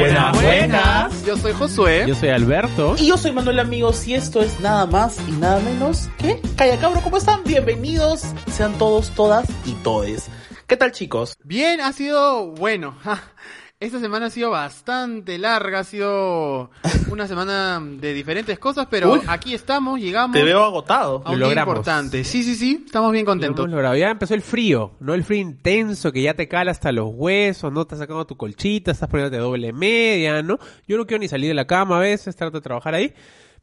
Buenas, buenas. Yo soy Josué. Yo soy Alberto. Y yo soy Manuel Amigos y esto es nada más y nada menos que Calla Cabro. ¿Cómo están? Bienvenidos sean todos, todas y todes. ¿Qué tal chicos? Bien, ha sido bueno. Esta semana ha sido bastante larga, ha sido una semana de diferentes cosas, pero aquí estamos, llegamos Te veo agotado. a un Lo día importante. Sí, sí, sí, estamos bien Lo contentos. hemos logrado. Ya empezó el frío, no el frío intenso que ya te cala hasta los huesos, no estás sacando tu colchita, estás poniéndote doble media, ¿no? Yo no quiero ni salir de la cama a veces, trato de trabajar ahí,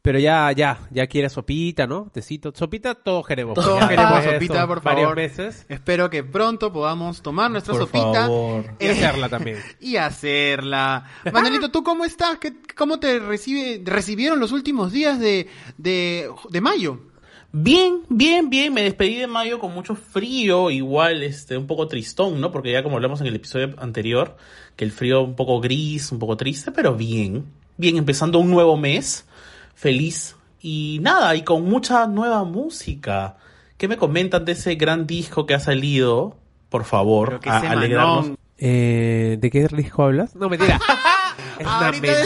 pero ya, ya, ya quieres sopita, ¿no? Tecito, sopita, todos queremos. Todos Ya queremos sopita, por Varias favor. veces. Espero que pronto podamos tomar nuestra Por sopita favor. Y hacerla también. y hacerla. Manuelito, ¿tú cómo estás? ¿Qué- ¿Cómo te recibe, recibieron los últimos días de, de, de mayo? Bien, bien, bien. Me despedí de mayo con mucho frío, igual, este, un poco tristón, ¿no? Porque ya como hablamos en el episodio anterior, que el frío un poco gris, un poco triste, pero bien. Bien, empezando un nuevo mes. Feliz. Y nada, y con mucha nueva música. ¿Qué me comentan de ese gran disco que ha salido? Por favor, a alegrarnos. Eh, ¿De qué disco hablas? No, mentira. Es una mentira.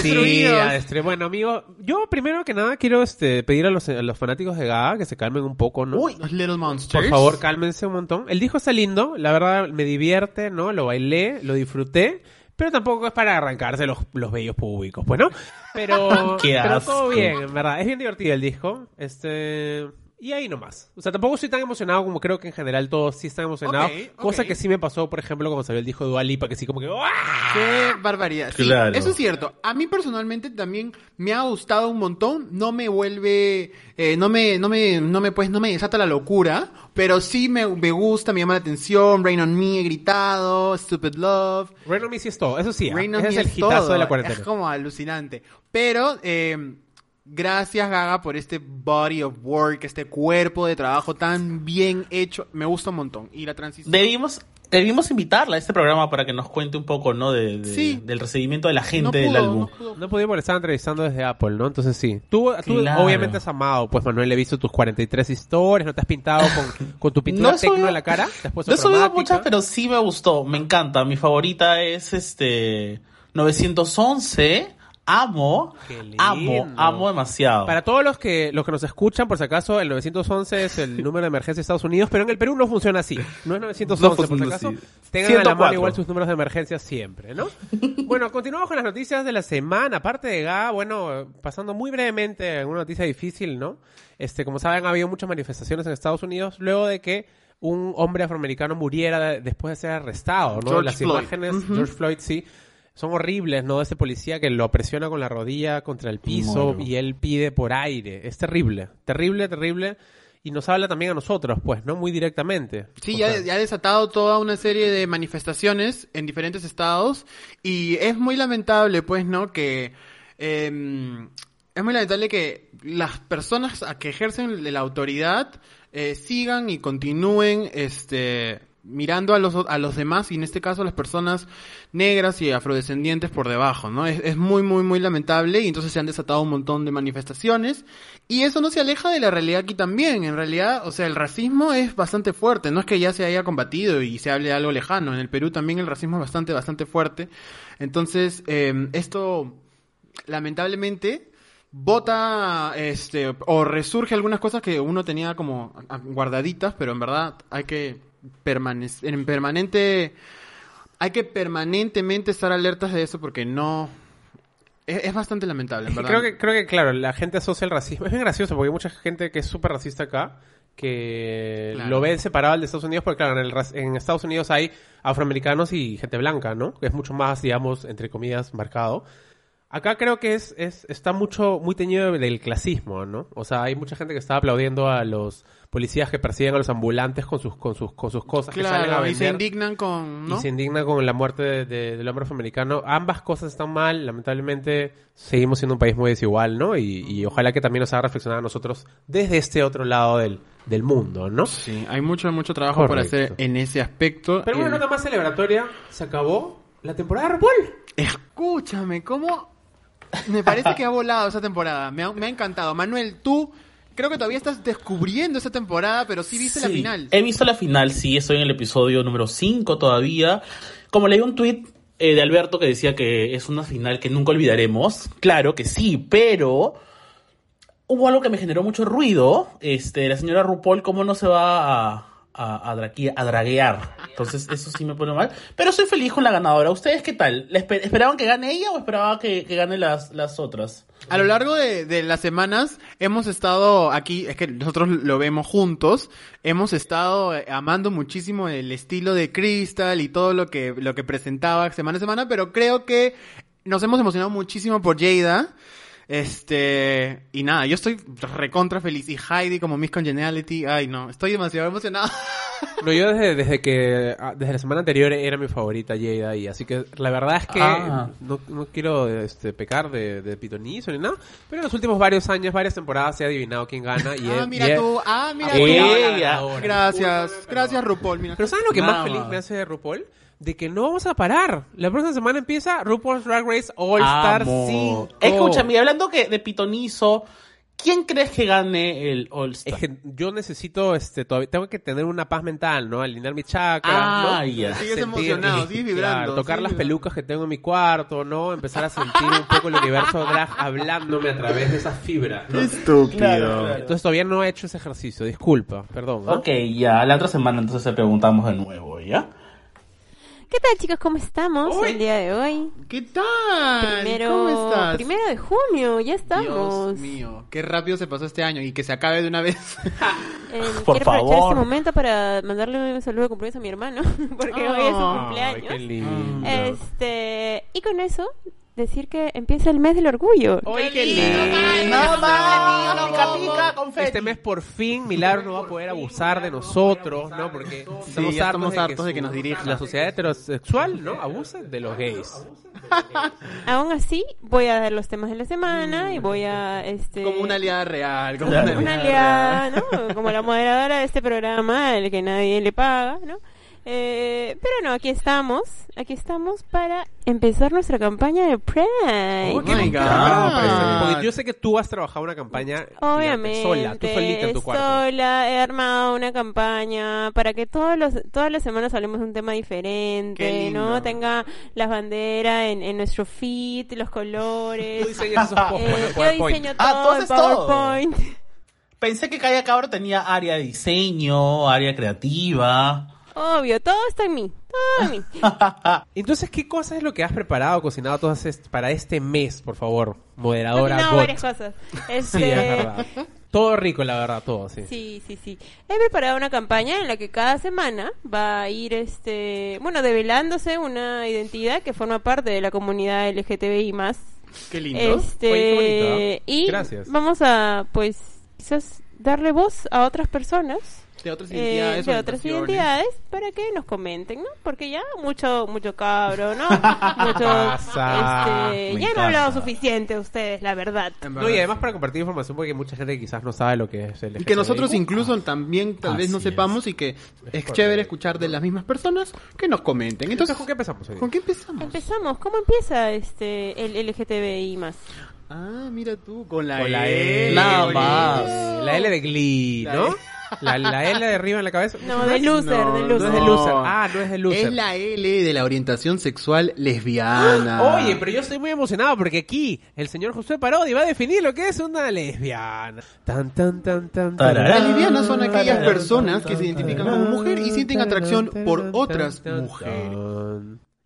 destruidos. Bueno, amigo, yo primero que nada quiero este, pedir a los, a los fanáticos de Gaga que se calmen un poco, ¿no? Uy, Los Little Monsters. Por favor, cálmense un montón. El disco está lindo, la verdad me divierte, ¿no? Lo bailé, lo disfruté, pero tampoco es para arrancarse los, los bellos públicos, pues, ¿no? Pero, pero todo bien, en verdad. Es bien divertido el disco. Este. Y ahí nomás. O sea, tampoco estoy tan emocionado como creo que en general todos sí están emocionados. Cosa que sí me pasó, por ejemplo, cuando salió el disco de Dua Lipa, que sí como que ¡ah! Qué barbaridad. Sí, Claro. eso es cierto. A mí personalmente también me ha gustado un montón. No me vuelve, eh, no me, no me, no me, pues, no me desata la locura. Pero sí me, me gusta, me llama la atención. Rain on Me he gritado. Stupid Love. Rain on Me sí es todo, eso sí. ¿ah? Rain on Ese Me es el es hitazo todo. de la cuarentena. Es como alucinante. Pero, eh, gracias Gaga por este body of work, este cuerpo de trabajo tan bien hecho. Me gusta un montón. Y la transición. debimos, debimos invitarla a este programa para que nos cuente un poco, ¿no? De, de- Sí. del recibimiento de la No gente del álbum. no. No porque estaba entrevistando desde Apple, ¿no? Entonces sí. Tú, tú Claro. obviamente has amado, pues Manuel, he visto tus 43 historias, ¿no te has pintado con, con tu pintura he tecno subido- en la cara? ¿Te has puesto No he subido muchas, pero sí me gustó. Me encanta. Mi favorita es este 911. Amo, amo, amo demasiado. Para todos los que los que nos escuchan, por si acaso, el 911 es el número de emergencia de Estados Unidos, pero en el Perú no funciona así. No es 911, No por si acaso. así. Tengan a la 104. mano igual sus números de emergencia siempre, ¿no? bueno, continuamos con las noticias de la semana. Aparte de GA, bueno, pasando muy brevemente en una noticia difícil, ¿no? Este, como saben, ha habido muchas manifestaciones en Estados Unidos luego de que un hombre afroamericano muriera de- después de ser arrestado, ¿no? George las Floyd. imágenes. George Floyd, sí. Son horribles, ¿no? Ese policía que lo presiona con la rodilla contra el piso Muero. y él pide por aire. Es terrible, terrible, terrible. Y nos habla también a nosotros, pues, ¿no? Muy directamente. Sí, ya, sea, ya ha desatado toda una serie de manifestaciones en diferentes estados y es muy lamentable, pues, ¿no? Que eh, es muy lamentable que las personas a que ejercen la autoridad eh, sigan y continúen, este, mirando a los a los demás y en este caso a las personas negras y afrodescendientes por debajo, ¿no? Es, muy, muy, muy lamentable y entonces se han desatado un montón de manifestaciones y eso no se aleja de la realidad aquí también. En realidad, o sea, el racismo es bastante fuerte. No es que ya se haya combatido y se hable de algo lejano. En el Perú también el racismo es bastante, bastante fuerte. Entonces, eh, esto, lamentablemente, bota, este, o resurge algunas cosas que uno tenía como guardaditas, pero en verdad hay que permanecer, en permanente, hay que permanentemente estar alertas de eso porque no, es, es bastante lamentable, en verdad. creo que, creo que, claro, la gente asocia el racismo. Es bien gracioso porque hay mucha gente que es súper racista acá que Claro. lo ve separado del de Estados Unidos porque, claro, en, el en Estados Unidos hay afroamericanos y gente blanca, ¿no? Es mucho más, digamos, entre comillas, marcado. Acá creo que es, es está mucho muy teñido del clasismo, ¿no? O sea, hay mucha gente que está aplaudiendo a los policías que persiguen a los ambulantes con sus con sus con sus cosas que salen a Claro, y se vender indignan con, ¿no? y se indigna con la muerte de- de- del hombre afroamericano. Ambas cosas están mal, lamentablemente seguimos siendo un país muy desigual, ¿no? Y, y ojalá que también nos haga reflexionar a nosotros desde este otro lado del, del mundo, ¿no? Sí, hay mucho, mucho trabajo por Correcto. hacer en ese aspecto. Pero una Eh, nota más celebratoria, se acabó la temporada de RuPaul. Escúchame, ¿cómo? Me parece que ha volado esa temporada. Me ha, me ha encantado. Manuel, tú creo que todavía estás descubriendo esa temporada, pero sí viste la final. He visto la final, sí, estoy en el episodio número 5 todavía. Como leí un tweet eh, de Alberto que decía que es una final que nunca olvidaremos. Claro que sí, pero hubo algo que me generó mucho ruido. Este, la señora RuPaul, ¿cómo no se va a, a, a, draguear? Entonces, eso sí me pone mal. Pero soy feliz con la ganadora. ¿Ustedes qué tal? ¿Le esper- ¿Esperaban que gane ella o esperaban que, que gane las, las otras? A lo largo de, de las semanas hemos estado aquí, es que nosotros lo vemos juntos, hemos estado eh, amando muchísimo el estilo de Crystal y todo lo que, lo que presentaba semana a semana, pero creo que nos hemos emocionado muchísimo por Jada. Este, y nada, yo estoy recontra feliz. Y Heidi como Miss Congeniality, ay no, estoy demasiado emocionado. No, yo desde, desde que ah, desde la semana anterior era mi favorita Jada y así que la verdad es que Ah. no, no quiero este, pecar de, de pitonizo ni nada, pero en los últimos varios años, varias temporadas se ha adivinado quién gana y ah, he- mira y tú, ah, mira la Ella. Gracias, gracias RuPaul, mira. Pero ¿saben lo que Nada más feliz más. me hace de RuPaul? De que no vamos a parar. La próxima semana empieza RuPaul's Drag Race All Star Amo. 5. Escúchame, hablando que de pitonizo, ¿quién crees que gane el All Star? Es que yo necesito, este, todavía tengo que tener una paz mental, ¿no? Alinear mi chakra, Ah, ¿no? ya. Sigues emocionado, sigues vibrando, tocar las vibrando. pelucas que tengo en mi cuarto, ¿no? Empezar a sentir un poco el universo drag hablándome a través de esas fibras, ¿no? Estúpido. Claro, claro. Entonces todavía no he hecho ese ejercicio, disculpa, perdón. ¿ah? Ok, ya, la otra semana entonces te preguntamos de nuevo, ¿ya? ¿Qué tal chicos? ¿Cómo estamos el día de hoy? ¿Qué tal? Primero, ¿Cómo estás? primero de junio, ya estamos. Dios mío, qué rápido se pasó este año y que se acabe de una vez. Eh, Por quiero aprovechar favor. este momento para mandarle un saludo de cumpleaños a mi hermano, porque hoy es su Ay, Ay, cumpleaños. qué lindo. Este, y con eso, decir que empieza el mes del orgullo. ¡Ay, qué lindo! ¡Pica, pica, confeti! Este mes por fin Milagro no va a poder abusar de nosotros, ¿no? Porque estamos, ya hartos, estamos hartos de que su- nos dirija. La sociedad heterosexual, ¿no? Abusa de los gays. Aún así, voy a dar los temas de la semana y voy a, este... Como una aliada real. Como una aliada, ¿no? Como la moderadora de este programa, el que nadie le paga, ¿no? Eh, pero no, aquí estamos, aquí estamos para empezar nuestra campaña de Pride. Oh, qué my. God. Ah, Porque yo sé que tú has trabajado una campaña Obviamente, sola, tú solita en tu cuarto. sola, he armado una campaña para que todos los, todas las semanas hablemos de un tema Qué diferente, lindo. ¿no? Tenga las banderas en, en nuestro feed, los colores. Tú diseñas esos posts Eh, en yo diseño Ah, todo en haces todo. PowerPoint. Pensé que Calla Cabro tenía área de diseño, área creativa. Obvio, todo está en mí, todo en mí. Entonces, ¿qué cosa es lo que has preparado, cocinado todas est- para este mes, por favor? Moderadora Got. varias cosas. Este, Sí, es verdad. Todo rico, la verdad, todo, sí. Sí, sí, sí. He preparado una campaña en la que cada semana va a ir, este, bueno, develándose una identidad que forma parte de la comunidad LGTBI más. Qué lindo. Este, Oye, qué bonito, ¿eh? y Gracias. vamos a, pues, quizás darle voz a otras personas. De otras eh, identidades. de otras identidades para que nos comenten, ¿no? Porque ya mucho mucho cabro, ¿no? Mucho este, ya no he hablado suficiente ustedes, la verdad. No, y además para compartir información porque mucha gente quizás no sabe lo que es el Y que nosotros incluso también tal vez no Así es. sepamos y que es chévere escuchar de las mismas personas que nos comenten. Entonces, ¿con qué empezamos hoy? ¿con qué empezamos? Empezamos. ¿Cómo empieza este el LGTBI más? Ah, mira tú, con la, Con la L. L. Nada más. La L de Glee, La ¿no? La, la L de arriba en la cabeza. No, de loser, No, de No loser. es de loser. Ah, no es de loser. Es la L de la orientación sexual lesbiana. Oye, pero yo estoy muy emocionado porque aquí el señor José Parodi va a definir lo que es una lesbiana. Tan, tan, tan, tan. Tararán. Las lesbianas son aquellas Tararán. personas que se identifican como mujer y sienten atracción por otras mujeres.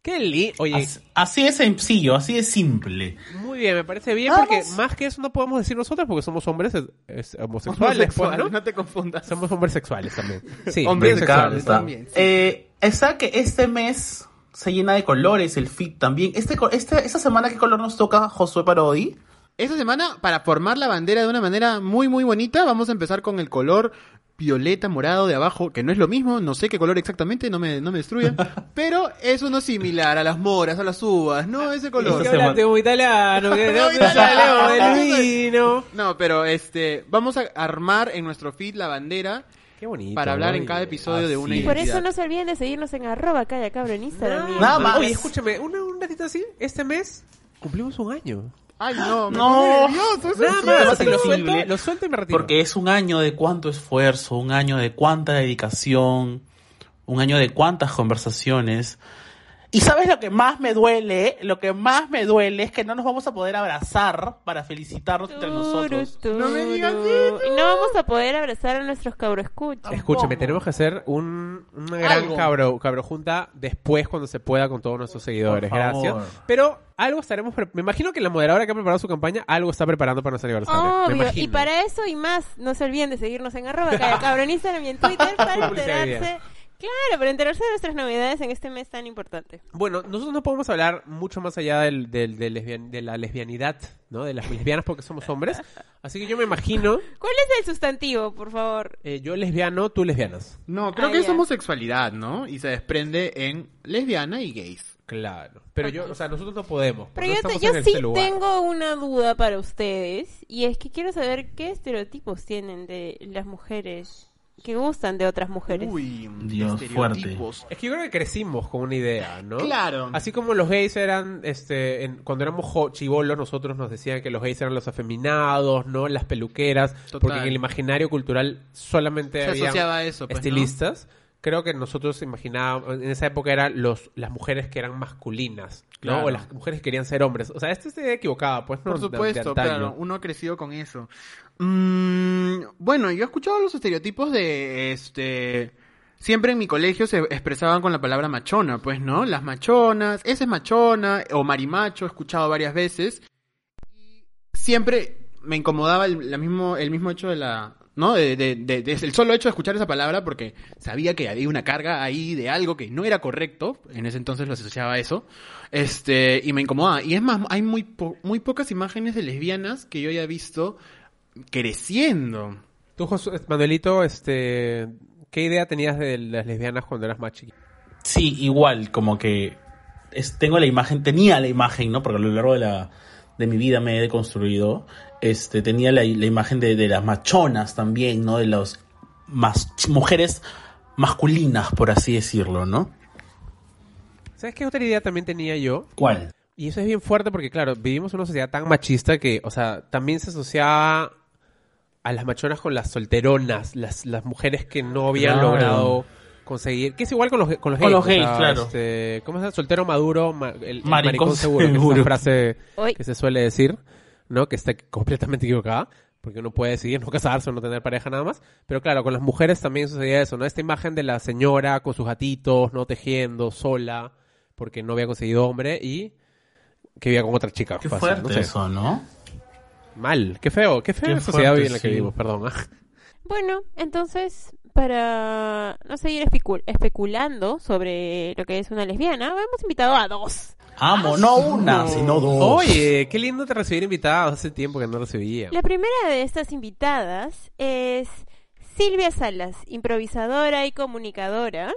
Qué lindo. Oye, Así, así es sencillo, así de simple. muy bien, me parece bien porque más. que eso no podemos decir nosotros porque somos hombres es- es- homosexuales, pues, Homosexual, ¿no? no te confundas. Somos hombres sexuales también. Sí, Hombres sexuales también, sí. Eh, está que este mes se llena de colores, el fit también. Este, este, esta semana, ¿qué color nos toca Josué Parodi? Esta semana, para formar la bandera de una manera muy, muy bonita, vamos a empezar con el color violeta morado de abajo, que no es lo mismo, no sé qué color exactamente, no me, no me destruyan, pero es uno similar a las moras, a las uvas, no ese color. Que Esta hablaste como italiano, que No, no italiano. salió del vino. No, pero este, vamos a armar en nuestro feed la bandera Qué bonito. para hablar en cada episodio de una es. Y por eso no se olviden de seguirnos en arroba calla cabro en Instagram. en Nada más. Oye, escúchame, un ratito así, este mes cumplimos un año. Ay, no, me No. nervioso, eso Nada sí. más, más lo sensible. suelto, lo suelto y me retiro. Porque es un año de cuánto esfuerzo, un año de cuánta dedicación, un año de cuántas conversaciones. Y sabes lo que más me duele, lo que más me duele es que no nos vamos a poder abrazar para felicitarnos entre nosotros. Turu, No me digas turu. Y no vamos a poder abrazar a nuestros cabroescuchas. Escúchame, tenemos que hacer un, una gran Algo. cabro, cabro junta después cuando se pueda con todos nuestros seguidores. Por favor. Gracias. Pero algo estaremos... pre- Me imagino que la moderadora que ha preparado su campaña algo está preparando para nuestro aniversario. Me Obvio, imagino. y para eso y más, no se olviden de seguirnos en arroba cada cabrón en Instagram y en Twitter para enterarse, claro, para enterarse de nuestras novedades en este mes tan importante. Bueno, nosotros no podemos hablar mucho más allá del, del- del lesbian- de la lesbianidad, ¿no? De las lesbianas porque somos hombres. Así que yo me imagino, ¿Cuál es el sustantivo, por favor? eh, yo lesbiano, tú lesbianas. No, creo Ah, que es homosexualidad, ¿no? Y se desprende en lesbiana y gays. Claro. Pero yo, o sea, nosotros no podemos. Pero yo, te- yo sí lugar. tengo una duda para ustedes y es que quiero saber qué estereotipos tienen de las mujeres que gustan de otras mujeres. Uy, Dios, estereotipos. Es que yo creo que crecimos con una idea, ¿no? Claro. Así como los gays eran, este, en- cuando éramos chibolos, nosotros nos decían que los gays eran los afeminados, ¿no? Las peluqueras, Total. porque en el imaginario cultural solamente Se había asociaba a eso, pues, ¿no? estilistas. Creo que nosotros imaginábamos, en esa época eran los, las mujeres que eran masculinas, ¿no? Claro. O las mujeres que querían ser hombres. O sea, esta es idea equivocada, pues, ¿no? Por De- de supuesto, claro, uno ha crecido con eso. Mm, bueno, yo he escuchado los estereotipos de, este, siempre en mi colegio se expresaban con la palabra machona, pues, ¿no? Las machonas, esa es machona, o marimacho, he escuchado varias veces. Y siempre me incomodaba el, mismo, el mismo hecho de la, ¿no? De, de- de- el solo hecho de escuchar esa palabra porque sabía que había una carga ahí de algo que no era correcto, en ese entonces lo asociaba a eso, este, y me incomodaba. Y es más, hay muy, muy pocas imágenes de lesbianas que yo haya visto creciendo. Tú, Josu- Manuelito, este, ¿qué idea tenías de las lesbianas cuando eras más chiquito? Sí, igual, como que es- tengo la imagen, tenía la imagen, ¿no? Porque a lo largo de la de mi vida me he deconstruido. Este, tenía la, la imagen de, de las machonas también, ¿no? De las mas- mujeres masculinas, por así decirlo, ¿no? ¿Sabes qué otra idea también tenía yo? ¿Cuál? Y eso es bien fuerte porque, claro, vivimos en una sociedad tan machista que, o sea, también se asociaba a las machonas con las solteronas, las, las mujeres que no habían Claro. logrado conseguir. Que es igual con los, con los Con gays. los o gays, sea, claro. este, ¿Cómo se llama? Soltero maduro, ma- el, el Maricón maricón, seguro, que es esa frase Hoy- que se suele decir, ¿no? Que está completamente equivocada. Porque uno puede decidir no casarse o no tener pareja nada más. Pero claro, con las mujeres también sucedía eso, ¿no? Esta imagen de la señora con sus gatitos, no tejiendo, sola, porque no había conseguido hombre y que vivía con otra chica. Qué fácil, fuerte no sé. eso, ¿no? Mal, qué feo, qué feo Qué la sociedad fuerte, en la que sí. vivimos, perdón. ah. Bueno, entonces, para no seguir especu- especulando sobre lo que es una lesbiana, hemos invitado a dos. Amo, no una, sino dos. Oye, qué lindo te recibir invitados, hace tiempo que no recibía. La primera de estas invitadas es Silvia Salas, improvisadora y comunicadora.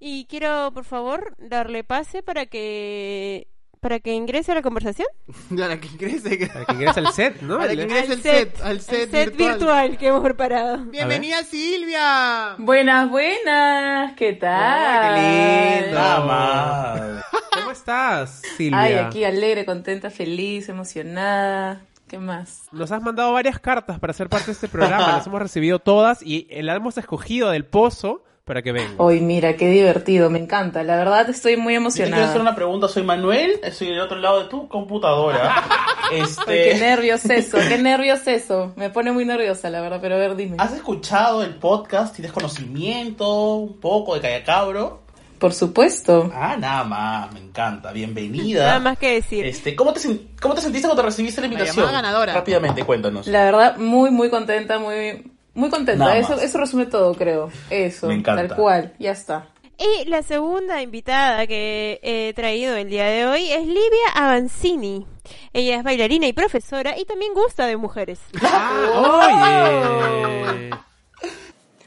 Y quiero, por favor, darle pase para que para que ingrese a la conversación. Para que ingrese, Para que ingrese al set, ¿no? Para que ingrese el set, al set, el virtual. que hemos preparado. Bienvenida Silvia. Buenas, buenas, ¿qué tal? qué lindo. ¿Cómo estás, Silvia? Ay, aquí alegre, contenta, feliz, emocionada. ¿Qué más? Nos has mandado varias cartas para ser parte de este programa, las hemos recibido todas y eh, la hemos escogido del pozo para que venga. Hoy, mira, qué divertido, me encanta. La verdad estoy muy Yo te quiero hacer emocionada. una pregunta. Soy Manuel, estoy del otro lado de tu computadora. Ay, Este, qué nervios eso, qué nervios eso. Me pone muy nerviosa, la verdad, pero a ver, dime. ¿Has escuchado el podcast? ¿Tienes conocimiento? Un poco de Callacabro. Por supuesto. Ah, nada más, me encanta. Bienvenida. Nada más que decir. Este, ¿cómo, te, ¿Cómo te sentiste cuando recibiste la invitación? ganadora. Rápidamente, cuéntanos. La verdad, muy, muy contenta, muy, muy contenta. Eso, eso resume todo, creo. Eso, Me encanta. tal cual, ya está. Y la segunda invitada que he traído el día de hoy es Livia Avanzini. Ella es bailarina y profesora y también gusta de mujeres. Oye.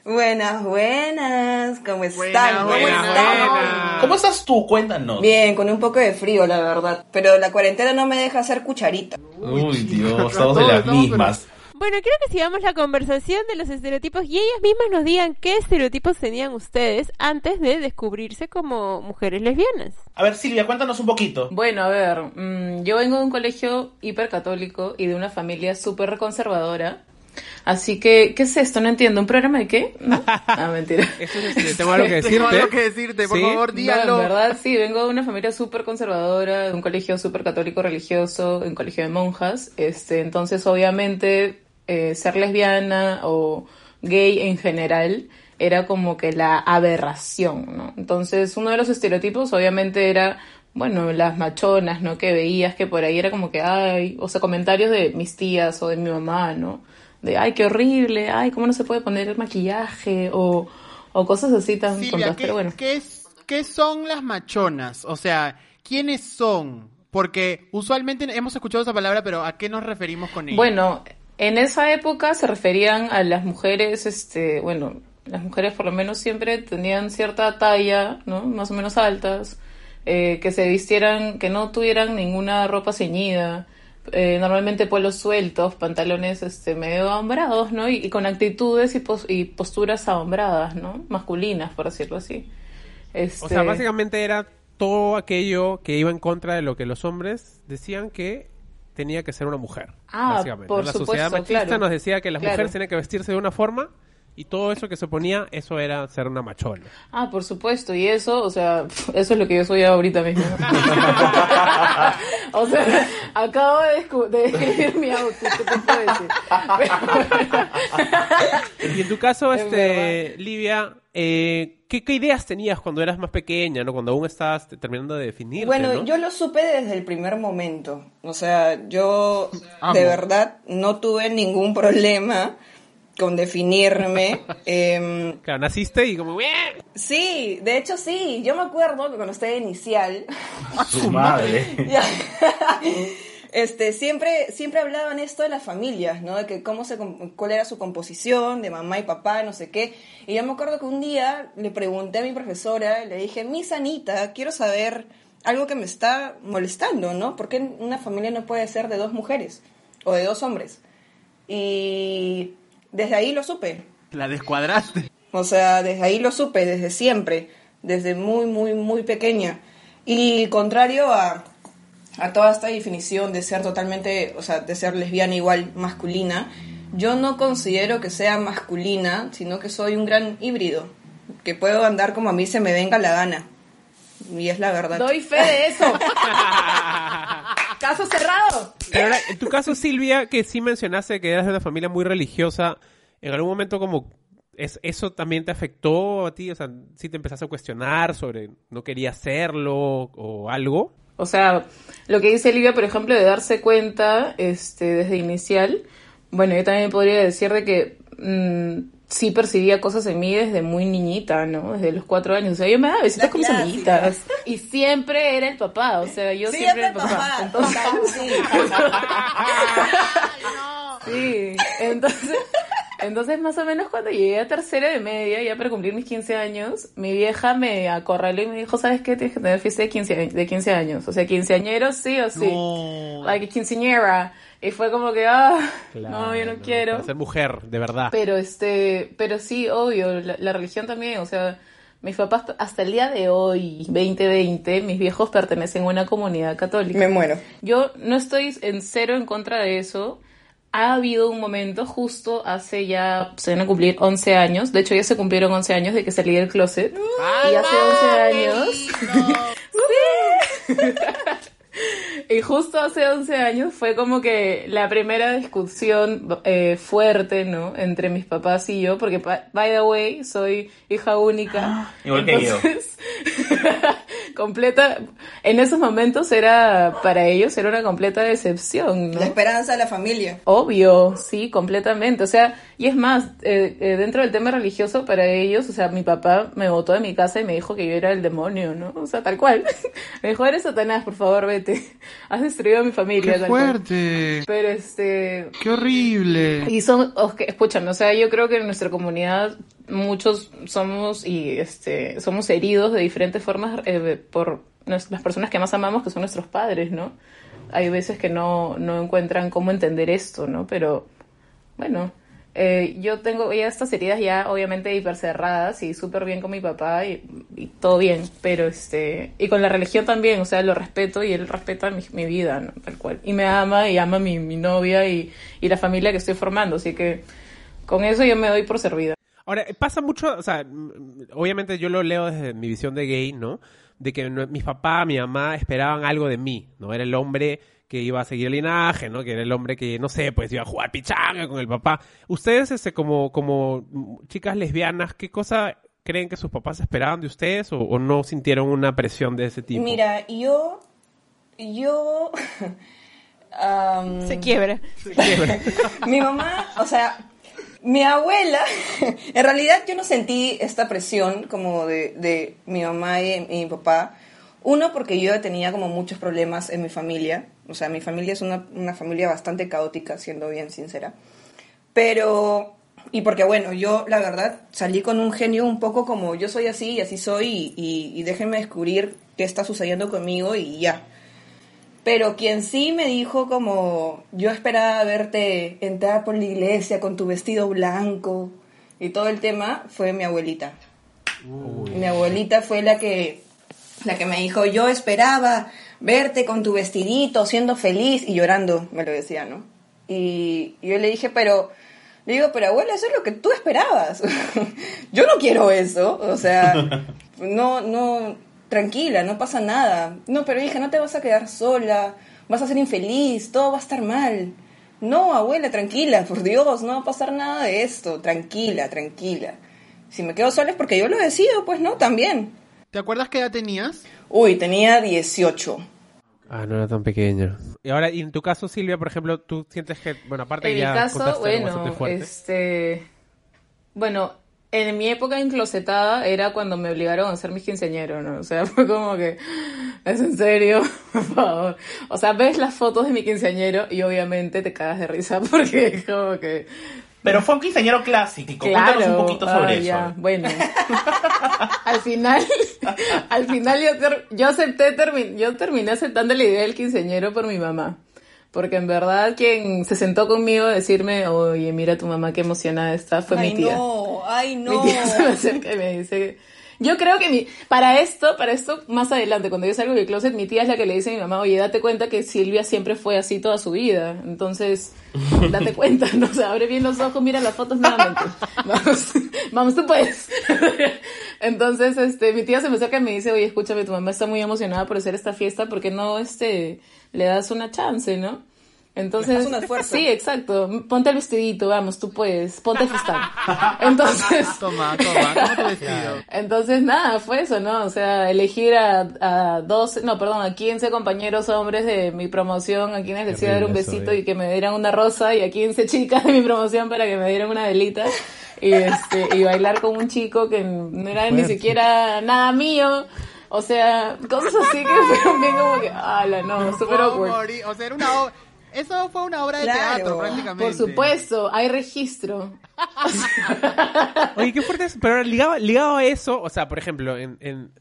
Buenas, buenas, ¿cómo están? ¿Cómo estás tú? Cuéntanos. Bien, con un poco de frío, la verdad. Pero la cuarentena no me deja hacer cucharita. Uy, Dios, estamos de las mismas. Bueno, quiero que sigamos la conversación de los estereotipos y ellas mismas nos digan qué estereotipos tenían ustedes antes de descubrirse como mujeres lesbianas. A ver, Silvia, cuéntanos un poquito. Bueno, a ver, mm, yo vengo de un colegio hipercatólico y de una familia súper conservadora. Así que, ¿qué es esto? No entiendo. ¿Un programa de qué? ¿No? Ah, mentira. Eso es, tengo algo que decirte. Tengo algo que decirte, por Sí. favor, No, dígalo. en verdad, sí, vengo de una familia súper conservadora, de un colegio súper católico religioso, de un colegio de monjas. Este, entonces, obviamente, eh, ser lesbiana o gay en general era como que la aberración, ¿no? Entonces, uno de los estereotipos, obviamente, era, bueno, las machonas, ¿no? Que veías que por ahí era como que, ay, o sea, comentarios de mis tías o de mi mamá, ¿no? De, ay, qué horrible, ay, ¿cómo no se puede poner el maquillaje? O, o cosas así tan Silvia, tontas, ¿qué, pero bueno. qué es- qué son las machonas? O sea, ¿quiénes son? Porque usualmente hemos escuchado esa palabra, pero ¿a qué nos referimos con ella? Bueno, en esa época se referían a las mujeres, este, bueno, las mujeres por lo menos siempre tenían cierta talla, ¿no? Más o menos altas, eh, que se vistieran, que no tuvieran ninguna ropa ceñida, eh, normalmente polos sueltos, pantalones, este, medio ahombrados, ¿no? Y, y con actitudes y, pos- y posturas ahombradas, ¿no? Masculinas, por decirlo así. Este, O sea, básicamente era todo aquello que iba en contra de lo que los hombres decían que tenía que ser una mujer. Ah, básicamente. por la supuesto, sociedad machista claro. nos decía que las Claro. mujeres tenían que vestirse de una forma y todo eso que se ponía, eso era ser una machona. Ah, por supuesto, y eso, o sea, eso es lo que yo soy ahorita mismo. o sea, acabo de, de mi outfit, ¿qué te puedo decir? Y en tu caso, Es este, Livia, eh, ¿qué, qué ideas tenías cuando eras más pequeña, no? Cuando aún estabas te- terminando de definirte, Bueno, ¿no? yo lo supe desde el primer momento. O sea, yo Amo. de verdad no tuve ningún problema con definirme. Em, Claro, naciste y como... Sí, de hecho sí. Yo me acuerdo que cuando estaba de inicial, Su madre. Este, siempre, siempre hablaban esto de las familias, ¿no? De que cómo se, cuál era su composición, de mamá y papá, no sé qué. Y yo me acuerdo que un día le pregunté a mi profesora, le dije, Miss Anita, quiero saber algo que me está molestando, ¿no? ¿Por qué una familia no puede ser de dos mujeres o de dos hombres? Y desde ahí lo supe. La descuadraste. O sea, desde ahí lo supe, desde siempre, desde muy, muy, muy pequeña. Y contrario a, a toda esta definición de ser totalmente, o sea, de ser lesbiana igual masculina, yo no considero que sea masculina, sino que soy un gran híbrido, que puedo andar como a mí se me venga la gana. Y es la verdad. Doy fe de eso. Caso cerrado. Pero ahora, en tu caso, Silvia, que sí mencionaste que eras de una familia muy religiosa, ¿en algún momento como es, eso también te afectó a ti? O sea, ¿sí te empezaste a cuestionar sobre no quería hacerlo o algo? O sea, lo que dice Livia, por ejemplo, de darse cuenta este, desde inicial, bueno, yo también podría decir de que mm, sí percibía cosas en mí desde muy niñita, ¿no? Desde los cuatro años. O sea, yo me daba besitos con mis amiguitas. Y siempre era el papá, o sea, yo siempre era el papá. Entonces, Sí, entonces, entonces más o menos cuando llegué a tercera de media, ya para cumplir mis 15 años, mi vieja me acorraló y me dijo, ¿sabes qué? Tienes que tener fiesta de 15, a- de 15 años. O sea, quinceañero sí o sí. No. Like quinceañera. Y fue como que, ah, no, yo no quiero. Para ser mujer, de verdad. Pero este, pero sí, obvio, la, la religión también, o sea, mis papás hasta el día de hoy, 2020, mis viejos pertenecen a una comunidad católica. Me muero. Yo no estoy en cero en contra de eso. Ha habido un momento justo hace ya, se van a cumplir 11 años, de hecho ya se cumplieron 11 años de que salí del closet. y hace 11 años... Y justo hace 11 años fue como que la primera discusión eh, fuerte, ¿no? Entre mis papás y yo, porque, pa- by the way, soy hija única. Igual que yo. Completa, en esos momentos era, para ellos era una completa decepción, ¿no? La esperanza de la familia. Obvio, sí, completamente. O sea, y es más, eh, eh, dentro del tema religioso para ellos, o sea, mi papá me botó de mi casa y me dijo que yo era el demonio, ¿no? O sea, tal cual. me dijo, eres Satanás, por favor, vete. Has destruido a mi familia. ¡Qué tal cual. fuerte! Pero este, ¡Qué horrible! y son, ok, escuchan, o sea, yo creo que en nuestra comunidad muchos somos y este somos heridos de diferentes formas eh, por las personas que más amamos, que son nuestros padres, ¿no? Hay veces que no, no encuentran cómo entender esto, ¿no? Pero bueno, eh, yo tengo ya estas heridas ya obviamente hipercerradas y súper bien con mi papá y, y todo bien, pero este, y con la religión también, o sea, lo respeto y él respeta mi, mi vida, ¿no? tal cual. Y me ama y ama mi, mi novia y, y la familia que estoy formando, así que con eso yo me doy por servida. Ahora, pasa mucho, o sea, obviamente yo lo leo desde mi visión de gay, ¿no? De que mis papás, mi mamá esperaban algo de mí, ¿no? Era el hombre que iba a seguir el linaje, ¿no? Que era el hombre que, no sé, pues iba a jugar pichanga con el papá. Ustedes, este, como, como chicas lesbianas, ¿qué cosa creen que sus papás esperaban de ustedes o, o no sintieron una presión de ese tipo? Mira, yo. Yo. am, Se quiebra. mi mamá, o sea, mi abuela, en realidad yo no sentí esta presión como de, de mi mamá y, y mi papá. Uno, porque yo tenía como muchos problemas en mi familia. O sea, mi familia es una, una familia bastante caótica, siendo bien sincera. Pero, y porque bueno, yo la verdad salí con un genio un poco como yo soy así y así soy y, y, y déjenme descubrir qué está sucediendo conmigo y ya. Pero quien sí me dijo como yo esperaba verte entrar por la iglesia con tu vestido blanco y todo el tema fue mi abuelita. Mi abuelita fue la que la que me dijo, "Yo esperaba verte con tu vestidito siendo feliz y llorando", me lo decía, ¿no? Y, yo le dije, "Pero le digo, pero abuela, eso es lo que tú esperabas. yo no quiero eso, o sea, no no tranquila, no pasa nada. No, pero hija, no te vas a quedar sola, vas a ser infeliz, todo va a estar mal. No, abuela, tranquila, por Dios, no va a pasar nada de esto, tranquila, tranquila. Si me quedo sola es porque yo lo decido, pues no, también. ¿Te acuerdas qué edad tenías? Uy, tenía 18. Ah, no era tan pequeño. Y ahora, y en tu caso, Silvia, por ejemplo, tú sientes que, bueno, aparte En mi caso, bueno, este, bueno, en mi época enclosetada era cuando me obligaron a ser mis quinceañero, ¿no? O sea, fue como que, ¿es en serio? Por favor. O sea, ves las fotos de mi quinceañero y obviamente te cagas de risa porque es como que, Pero fue un quinceañero clásico. Cuéntanos claro, un poquito sobre ah, eso. bueno. al final, al final yo, ter- yo acepté, termi- yo terminé aceptando la idea del quinceañero por mi mamá. Porque en verdad quien se sentó conmigo a decirme, oye, mira tu mamá qué emocionada está, fue ay, mi tía. no, ay, no. Mi tía se me acerca y me dice, yo creo que mi, para esto, para esto, más adelante, cuando yo salgo del closet, mi tía es la que le dice a mi mamá, oye, date cuenta que Silvia siempre fue así toda su vida. Entonces, date cuenta, ¿no? O sea, abre bien los ojos, mira las fotos nuevamente. Vamos, vamos, tú puedes. Entonces, este, mi tía se me acerca y me dice, oye, escúchame, tu mamá está muy emocionada por hacer esta fiesta, ¿por qué no, este, le das una chance, no? Entonces, das un esfuerzo. sí, exacto. Ponte el vestidito, vamos, tú puedes. Ponte el fustán. Entonces, Toma, toma, toma tu vestido. entonces, nada, fue eso, ¿no? O sea, elegir a, a 12, no, perdón, a 15 compañeros hombres de mi promoción, a quienes les iba a dar un besito y que me dieran una rosa, y a 15 chicas de mi promoción para que me dieran una velita, y, este, y bailar con un chico que no era ni siquiera nada mío. O sea, cosas así que fueron bien como que, ala, no, super Oh, awkward. O sea, era una obra... Eso fue una obra de Claro, teatro, prácticamente. Por supuesto, hay registro. Oye, qué fuerte es. Pero ligado, ligado a eso, o sea, por ejemplo, en, en-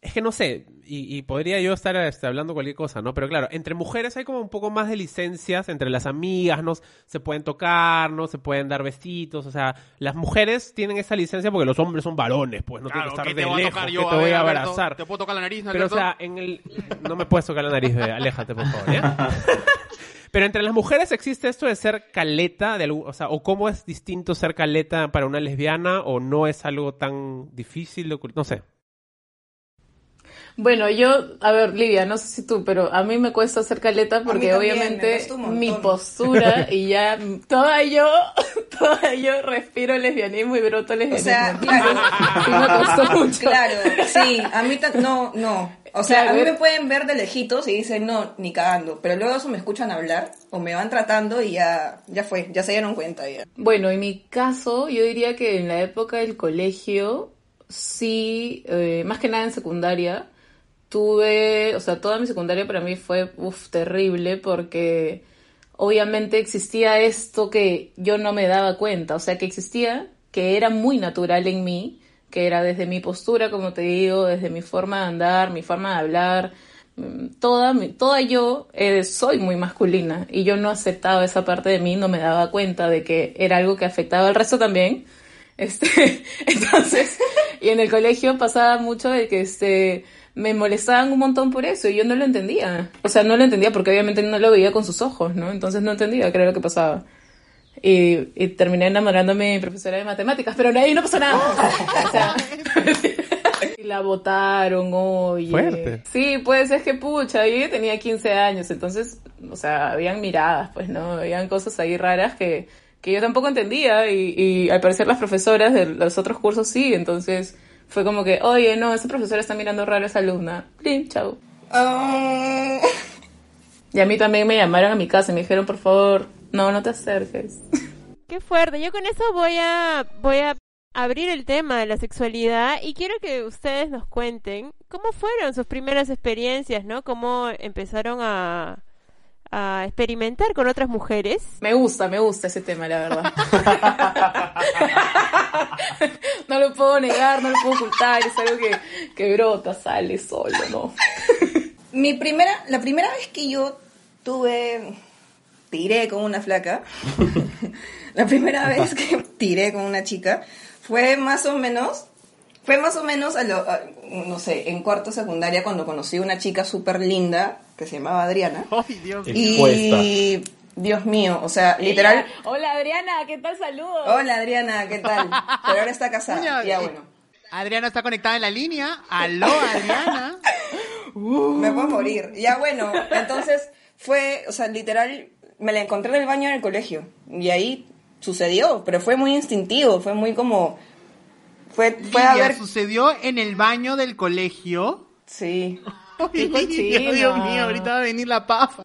es que no sé, y, y podría yo estar este, hablando cualquier cosa, ¿no? Pero claro, entre mujeres hay como un poco más de licencias, entre las amigas, ¿no? Se pueden tocar, ¿no? Se pueden dar besitos, o sea, las mujeres tienen esa licencia porque los hombres son varones, pues no tienen Claro, que estar ¿qué de a lejos, que te A voy ver, a Alberto, abrazar. ¿Te puedo tocar la nariz, Pero, o sea, en el... No me puedes tocar la nariz, bebé. Aléjate, por favor, ¿ya? Pero entre las mujeres existe esto de ser caleta, de o sea, o cómo es distinto ser caleta para una lesbiana, o no es algo tan difícil No sé. Bueno, yo, a ver, Lidia, no sé si tú, pero a mí me cuesta hacer caleta porque también, obviamente mi postura y ya toda yo, toda yo respiro lesbianismo y broto O lesbianismo. sea, Entonces, claro. me costó mucho. Claro, sí, a mí no, no. O sea, Claro, a mí me pueden ver de lejitos y dicen no, ni cagando. Pero luego eso me escuchan hablar o me van tratando y ya, ya fue, ya se dieron cuenta ya. Bueno, en mi caso, yo diría que en la época del colegio, sí, eh, más que nada en secundaria, tuve, o sea, toda mi secundaria para mí fue, uf, terrible porque obviamente existía esto que yo no me daba cuenta, o sea, que existía, que era muy natural en mí, que era desde mi postura, como te digo, desde mi forma de andar, mi forma de hablar, mm, toda, toda yo eh, soy muy masculina y yo no aceptaba esa parte de mí, no me daba cuenta de que era algo que afectaba al resto también. Este, entonces, Y en el colegio pasaba mucho de que este me molestaban un montón por eso y yo no lo entendía. O sea, no lo entendía porque obviamente no lo veía con sus ojos, ¿no? Entonces no entendía qué era lo que pasaba. Y, y terminé enamorándome de mi profesora de matemáticas, pero ahí no pasó nada. O sea, y la votaron, oye. Fuerte. Sí, pues es que pucha, yo ya tenía 15 años, entonces, o sea, habían miradas, pues, ¿no? Habían cosas ahí raras que, que yo tampoco entendía y, y al parecer las profesoras de los otros cursos sí, entonces fue como que, oye, no, esa profesora está mirando raro a esa alumna. Plin, chau. Ah, Y a mí también me llamaron a mi casa y me dijeron, por favor, no, no te acerques. Qué fuerte. Yo con eso voy a voy a abrir el tema de la sexualidad y quiero que ustedes nos cuenten cómo fueron sus primeras experiencias, ¿no? Cómo empezaron a a experimentar con otras mujeres. Me gusta, me gusta ese tema, la verdad. lo puedo negar, no lo puedo ocultar, es algo que, que brota, sale solo, ¿no? Mi primera, la primera vez que yo tuve, tiré con una flaca, la primera vez que tiré con una chica fue más o menos, fue más o menos, a lo- a- no sé, en cuarto secundaria cuando conocí una chica súper linda que se llamaba Adriana. Ay, Dios. Y, Dios mío, o sea, literal, Ella, Hola Adriana, ¿qué tal? Saludos. hola Adriana, ¿qué tal? Pero ahora está casada, ya bueno. Adriana está conectada en la línea. Aló, Adriana. Me puedo morir. Ya bueno, entonces fue, o sea, literal, me la encontré en el baño en el colegio. Y ahí sucedió, pero fue muy instintivo, fue muy como... Fue, fue a Lidia, ver... sucedió en el baño del colegio. Sí. Ay. Dios mío, ahorita va a venir la pafa.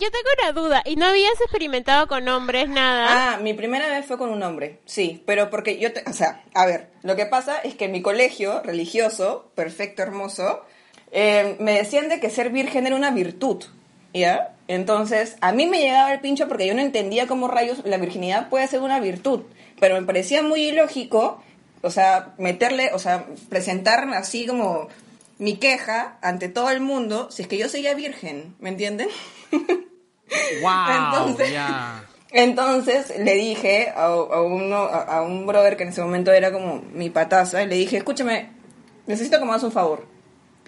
Yo tengo una duda, ¿y no habías experimentado con hombres nada? Ah, mi primera vez fue con un hombre, sí, pero porque yo, te- o sea, a ver, lo que pasa es que en mi colegio religioso, perfecto, hermoso, eh, me decían de que ser virgen era una virtud, ¿ya? Entonces, a mí me llegaba el pincho porque yo no entendía cómo rayos la virginidad puede ser una virtud, pero me parecía muy ilógico, o sea, meterle, o sea, presentar así como mi queja ante todo el mundo si es que yo seguía virgen, ¿me entienden? Wow, Entonces- le dije a, a uno, a, a un brother que en ese momento era como mi pataza, y le dije, escúchame, necesito que me hagas un favor.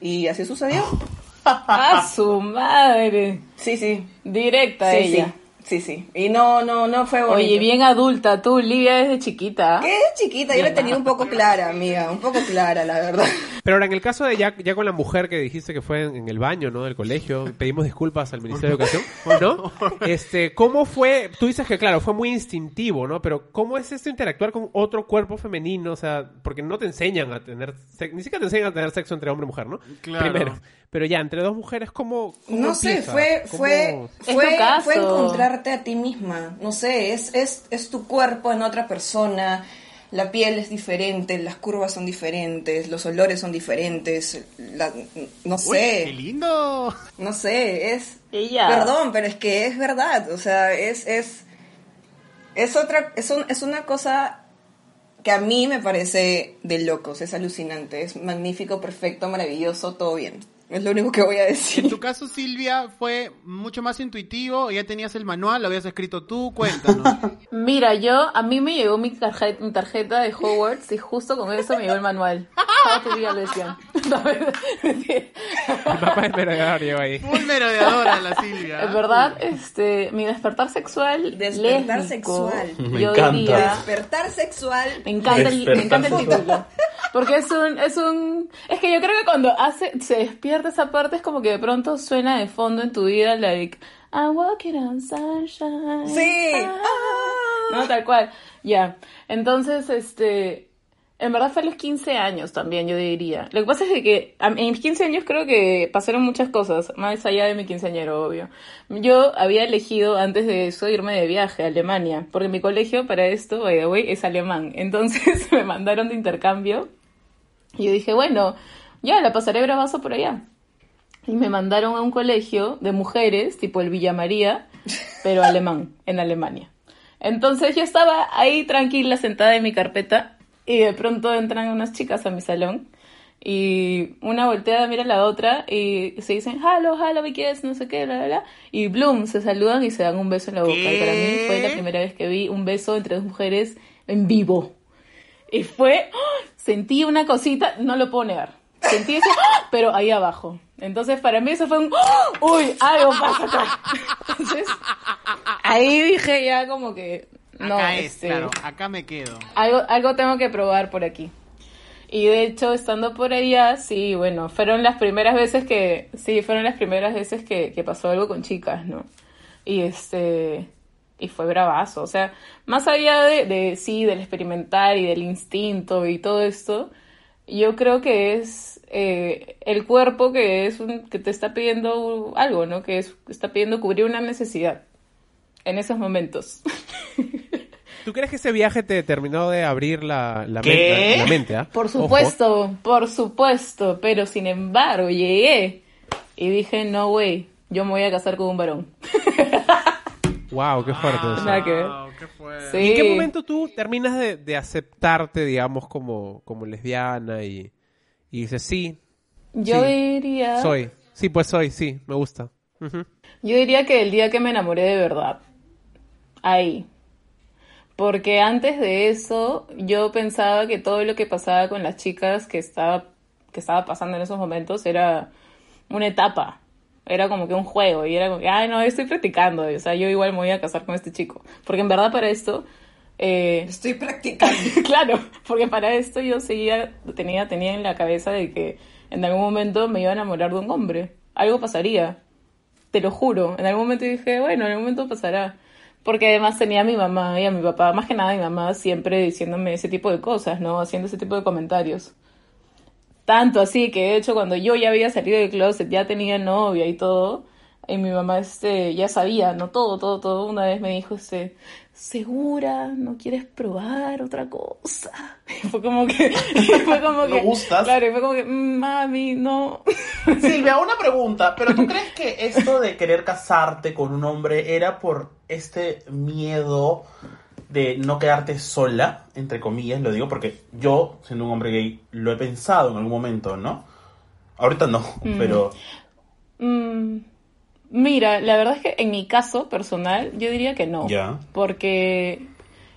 Y así sucedió. ¡A su madre! Sí, sí. Directa Sí, ella. sí. Sí, sí. Y no, no, no fue bonito. Oye, bien adulta, tú, Livia, desde chiquita. ¿Qué? Chiquita, yo la tenía un poco clara, amiga, un poco clara, la verdad. Pero ahora, en el caso de ya, ya con la mujer que dijiste que fue en, en el baño, ¿no? Del colegio, pedimos disculpas al Ministerio de Educación, ¿no? Este, ¿cómo fue? Tú dices que, claro, fue muy instintivo, ¿no? Pero, ¿cómo es esto interactuar con otro cuerpo femenino? O sea, porque no te enseñan a tener, ni siquiera te enseñan a tener sexo entre hombre y mujer, ¿no? Claro. Primero. Pero ya, entre dos mujeres, ¿cómo, cómo No sé, fue, ¿Cómo- fue, Es fue, tu a ti misma. No sé, es, es, es tu cuerpo en otra persona. La piel es diferente, las curvas son diferentes, los olores son diferentes. la- no Uy, qué sé, lindo. no sé, es. Ella. Perdón, pero es que es verdad. O sea, es, es, es otra, es, un- es una cosa que a mí me parece de locos, es alucinante, es magnífico, perfecto, maravilloso, todo bien. Es lo único que voy a decir. En tu caso, Silvia, fue mucho más intuitivo. Ya tenías el manual, lo habías escrito tú. Cuéntanos. Mira, yo, a mí me llegó mi tarjeta, mi tarjeta de Hogwarts y justo con eso me llegó el manual. How to be a lesbian. El mapa de merodeador llegó ahí. Full merodeadora la Silvia. Es verdad, este, mi despertar sexual. Despertar lésbico, sexual. Me yo encanta. diría- Despertar sexual. Me encanta, el, me encanta el título. Porque es un, es un, es que yo creo que cuando hace, se despierta esa parte es como que de pronto suena de fondo en tu vida, like, I'm walking on sunshine. Sí. Ah. No, tal cual. Ya. Entonces, este, en verdad fue a los 15 años también, yo diría. Lo que pasa es que en mis 15 años creo que pasaron muchas cosas, más allá de mi quinceañero, obvio. Yo había elegido antes de eso irme de viaje a Alemania, porque mi colegio para esto, by the way, es alemán. Entonces me mandaron de intercambio y yo dije, bueno, ya la pasaré bravazo por allá. Y me mandaron a un colegio de mujeres, tipo el Villa María, pero alemán, en Alemania. Entonces yo estaba ahí tranquila, sentada en mi carpeta, y de pronto entran unas chicas a mi salón, y una volteada mira a la otra, y se dicen, hello, hello, ¿me quieres? No sé qué, bla, bla, bla. Y bloom, se saludan y se dan un beso en la boca. Y para mí fue la ¿Qué? primera vez que vi un beso entre dos mujeres en vivo. Y fue, ¡ah! sentí una cosita, no lo puedo negar. Sentí eso, ¡ah! pero ahí abajo. Entonces para mí eso fue un, ¡ah! uy, algo pasa acá. Entonces, ahí dije ya como que, no, acá es, este, claro, acá me quedo. algo, algo tengo que probar por aquí. Y de hecho, estando por allá, sí, bueno, fueron las primeras veces que, sí, fueron las primeras veces que, que pasó algo con chicas, ¿no? Y este, y fue bravazo, o sea, más allá de, de, sí, del experimentar y del instinto y todo esto, yo creo que es eh, el cuerpo que es un, que te está pidiendo algo, ¿no? Que es, está pidiendo cubrir una necesidad en esos momentos. ¿Tú crees que ese viaje te terminó de abrir la, la ¿Qué? mente? La mente ¿ah? Por Ojo. supuesto, por supuesto, pero sin embargo llegué y dije, no, güey, yo me voy a casar con un varón. Wow, qué fuerte eso. Nada que ver. Wow, qué fuerte. Sí. ¿Y en qué momento tú terminas de, de aceptarte, digamos, como, como lesbiana y, y dices, sí, Yo Sí, diría, soy. Sí, pues soy, sí, me gusta. Yo diría que el día que me enamoré de verdad, ahí. Porque antes de eso, yo pensaba que todo lo que pasaba con las chicas que estaba, que estaba pasando en esos momentos era una etapa. Era como que un juego. Y era como que, ay, no, estoy practicando. O sea, yo igual me voy a casar con este chico. Porque en verdad para esto, eh, Estoy practicando. claro, porque para esto yo seguía, tenía, tenía en la cabeza de que en algún momento me iba a enamorar de un hombre. Algo pasaría. Te lo juro. En algún momento dije, bueno, en algún momento pasará. Porque además tenía a mi mamá y a mi papá, más que nada a mi mamá, siempre diciéndome ese tipo de cosas, ¿no? Haciendo ese tipo de comentarios. Tanto así que de hecho cuando yo ya había salido del closet, ya tenía novia y todo, y mi mamá este, ya sabía, ¿no? Todo, todo, todo. Una vez me dijo, este, ¿segura? ¿No quieres probar otra cosa? Y fue como que... fue como ¿No que gustas? Claro, y fue como que, "Mm, mami, no. Silvia, una pregunta, pero ¿tú crees que esto de querer casarte con un hombre era por este miedo de no quedarte sola, entre comillas, lo digo porque yo, siendo un hombre gay, lo he pensado en algún momento, ¿no? Ahorita no, pero Mm, mira, la verdad es que en mi caso personal, yo diría que no. Ya. Porque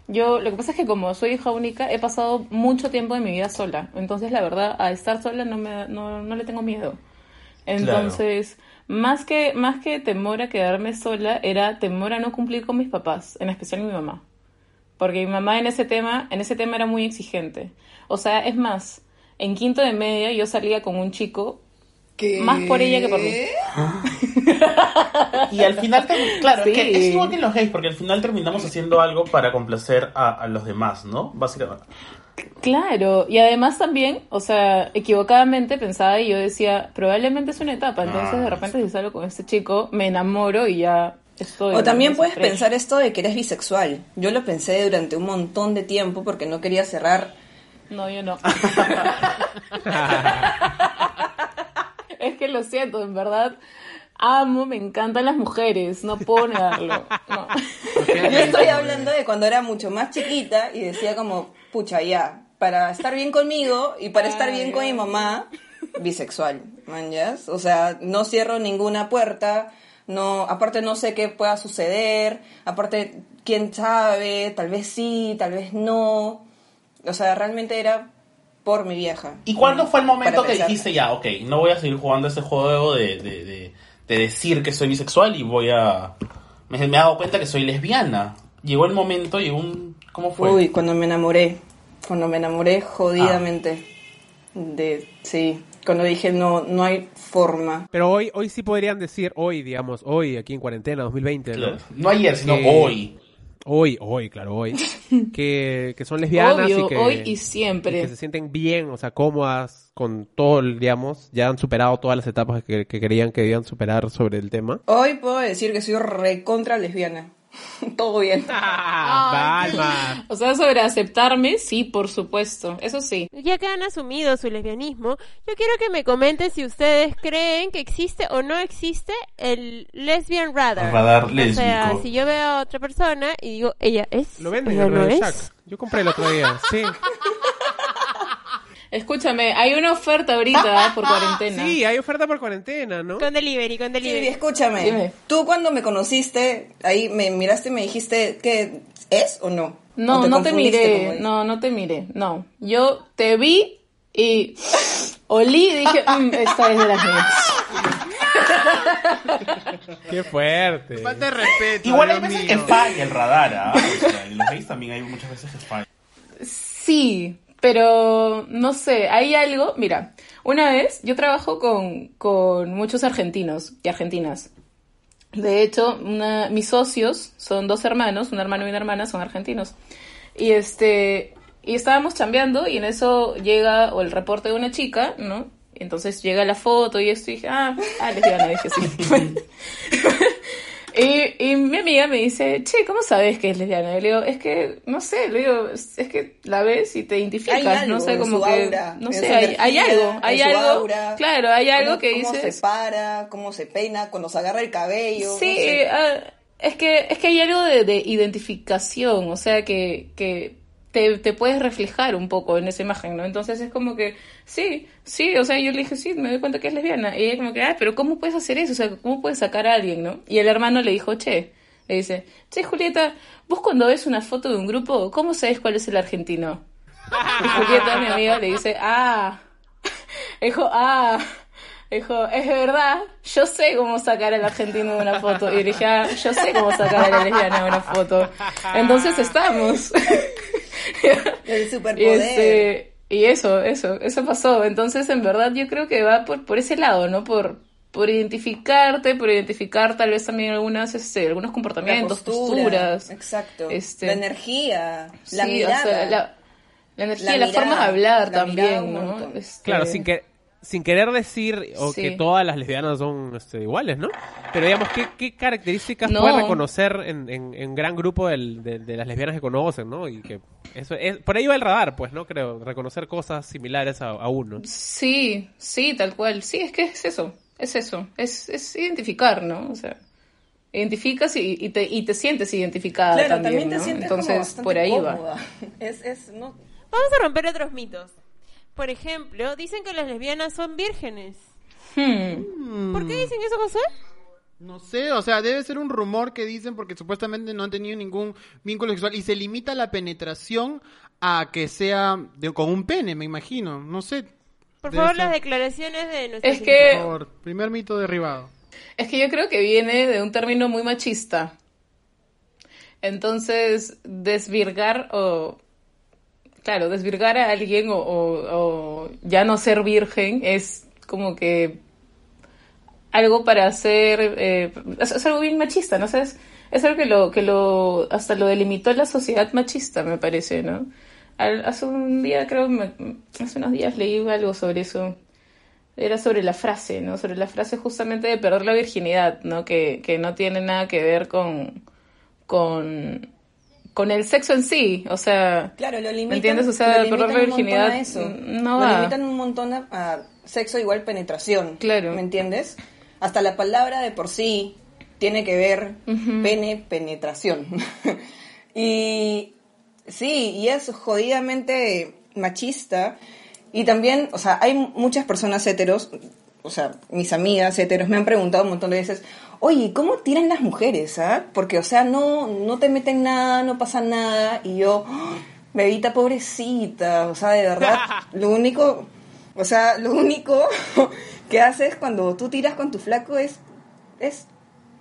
yo, lo que pasa es que como soy hija única, he pasado mucho tiempo de mi vida sola. Entonces, la verdad, a estar sola no, me, no, no le tengo miedo. Entonces, más, que, más que temor a quedarme sola, era temor a no cumplir con mis papás, en especial mi mamá. Porque mi mamá en ese tema, en ese tema era muy exigente. O sea, es más, en quinto de media yo salía con un chico ¿Qué? más por ella que por mí. Y al final, claro, es que Sí. es igual que en los gays, porque al final terminamos haciendo algo para complacer a, a los demás, ¿no? Básicamente. Claro, y además también, o sea, equivocadamente pensaba y yo decía, probablemente es una etapa, entonces Ah, de repente si salgo con este chico, me enamoro y ya estoy. O también puedes Fresh. pensar esto de que eres bisexual. Yo lo pensé durante un montón de tiempo porque no quería cerrar. No, yo no. es que lo siento, en verdad, amo, me encantan las mujeres, no puedo negarlo. No. Yo estoy hablando de cuando era mucho más chiquita y decía como, pucha, ya, para estar bien conmigo y para estar bien con mi mamá, bisexual, manjas. O sea, no cierro ninguna puerta, no, aparte no sé qué pueda suceder, aparte, quién sabe, tal vez sí, tal vez no. O sea, realmente era por mi vieja. ¿Y cuándo fue el momento que dijiste ya, ok, no voy a seguir jugando este juego de, de, de- de decir que soy bisexual y voy a... Me, me he dado cuenta que soy lesbiana. Llegó el momento, llegó un... ¿Cómo fue? Uy, cuando me enamoré, cuando me enamoré jodidamente. De, sí, cuando dije no, no hay forma. Pero hoy, hoy sí podrían decir, hoy, digamos, hoy, aquí en cuarentena, 2020, ¿no? Claro. No ayer, sino Que- hoy. Hoy, hoy, claro, hoy. que, que son lesbianas Obvio, y que... hoy y y siempre. que se sienten bien, o sea, cómodas con todo, el, digamos, ya han superado todas las etapas que, que querían que debían superar sobre el tema. Hoy puedo decir que soy recontra lesbiana. Todo bien. ¡Ah! Balma! O sea, sobre aceptarme, sí, por supuesto, eso sí. Ya que han asumido su lesbianismo, yo quiero que me comenten si ustedes creen que existe o no existe el lesbian radar. Radar O sea, lésbico. si yo veo a otra persona y digo, ella es, Lo venden en no el es. Shack. Yo compré el otro día, sí. Escúchame, hay una oferta ahorita ¿eh? por cuarentena. Sí, hay oferta por cuarentena, ¿no? Con delivery, con delivery. escúchame. Dime. Tú cuando me conociste, ahí me miraste y me dijiste que es o no. ¿O No, te no te miré, no, no te miré, no. Yo te vi y olí y dije, "Mm, esta es de las mías. Qué fuerte. Falta de respeto. Igual hay veces mío. que falla el radar, ¿ah? O sea, en los gays también hay muchas veces que falla. Sí, pero no sé, hay algo, mira, una vez yo trabajo con, con muchos argentinos y argentinas. De hecho, mis socios son dos hermanos, un hermano y una hermana, son argentinos. Y este, y estábamos chambeando y en eso llega o el reporte de una chica, ¿no? Entonces llega la foto y esto y dije, ah, ah, lesbiana, dije sí. y, y mi amiga me dice, che, ¿cómo sabes que es lesbiana? Y le digo, es que, no sé, le digo, es que la ves y te identificas, Hay algo no sé, como que, aura, no sé, hay, hay algo, hay algo, aura, claro, hay algo cómo- que cómo dices, se para, cómo se peina, cuando se agarra el cabello. Sí, no sé. ah, es que es que hay algo de, de identificación, o sea que, que te, te puedes reflejar un poco en esa imagen, ¿no? Entonces es como que, sí, sí, o sea, yo le dije, sí, me doy cuenta que es lesbiana. Y ella como que, ah, pero ¿cómo puedes hacer eso? O sea, ¿cómo puedes sacar a alguien, no? Y el hermano le dijo, che, le dice, che, Julieta, vos cuando ves una foto de un grupo, ¿cómo sabes cuál es el argentino? Y Julieta, mi amiga, le dice, ah, dijo, ah, dijo, es verdad, yo sé cómo sacar al argentino de una foto. Y dije, ah, yo sé cómo sacar a la lesbiana de una foto. Entonces estamos. El y, superpoder. este, y eso, eso, eso pasó. Entonces, en verdad, yo creo que va por, por ese lado, ¿no? Por, por identificarte, por identificar tal vez también algunas, este, algunos La comportamientos, postura, posturas. Exacto. Este, la energía, la Sí, o mirada. sea, la, la energía, La la, forma de mirada, hablar la mirada también, ¿no? Este, Claro, sin que sin querer decir o Sí. que todas las lesbianas son este, iguales, ¿no? Pero digamos, ¿qué, qué características No. puede reconocer en, en, en gran grupo del- de, de las lesbianas que conocen, ¿no? Y que eso es, por ahí va el radar, pues, ¿no? Creo, reconocer cosas similares a, a uno. Sí, sí, tal cual. Sí, es que es eso, es eso, es, es identificar, ¿no? O sea, identificas y, y te, y te sientes identificada Claro, también, también te ¿no? sientes como Entonces, bastante por ahí va. Es, es, no, Vamos a romper otros mitos. Por ejemplo, dicen que las lesbianas son vírgenes. Hmm. ¿Por qué dicen eso, José? No sé, o sea, debe ser un rumor que dicen porque supuestamente no han tenido ningún vínculo sexual y se limita la penetración a que sea de- con un pene, me imagino. No sé. Por Debe favor, ser. las declaraciones de nuestros Es que- Por favor, primer mito derribado. Es que yo creo que viene de un término muy machista. Entonces, desvirgar o... Claro, desvirgar a alguien o, ya no ser virgen es como que algo para hacer... eh, es, algo bien machista, ¿no? O es, algo que lo, que lo... hasta lo delimitó la sociedad machista, me parece, ¿no? Hace un día, creo, me- hace unos días leí algo sobre eso era sobre la frase, ¿no? Sobre la frase justamente de perder la virginidad, ¿no? Que, que no tiene nada que ver con, con, con el sexo en sí, o sea... Claro, lo limitan. ¿Me entiendes? O lo sea, perder la virginidad a eso. no Lo va. limitan un montón a, a sexo igual penetración. Claro. ¿Me entiendes? Hasta la palabra de por sí tiene que ver pene, penetración. y sí, y es jodidamente machista. Y también, o sea, hay muchas personas heteros, o sea, mis amigas heteros me han preguntado un montón de veces, oye, ¿cómo tiran las mujeres, ah? Porque, o sea, no, no te meten nada, no pasa nada, y yo, ¡ah! bebita pobrecita, o sea, de verdad, lo único, o sea, lo único que haces cuando tú tiras con tu flaco es, es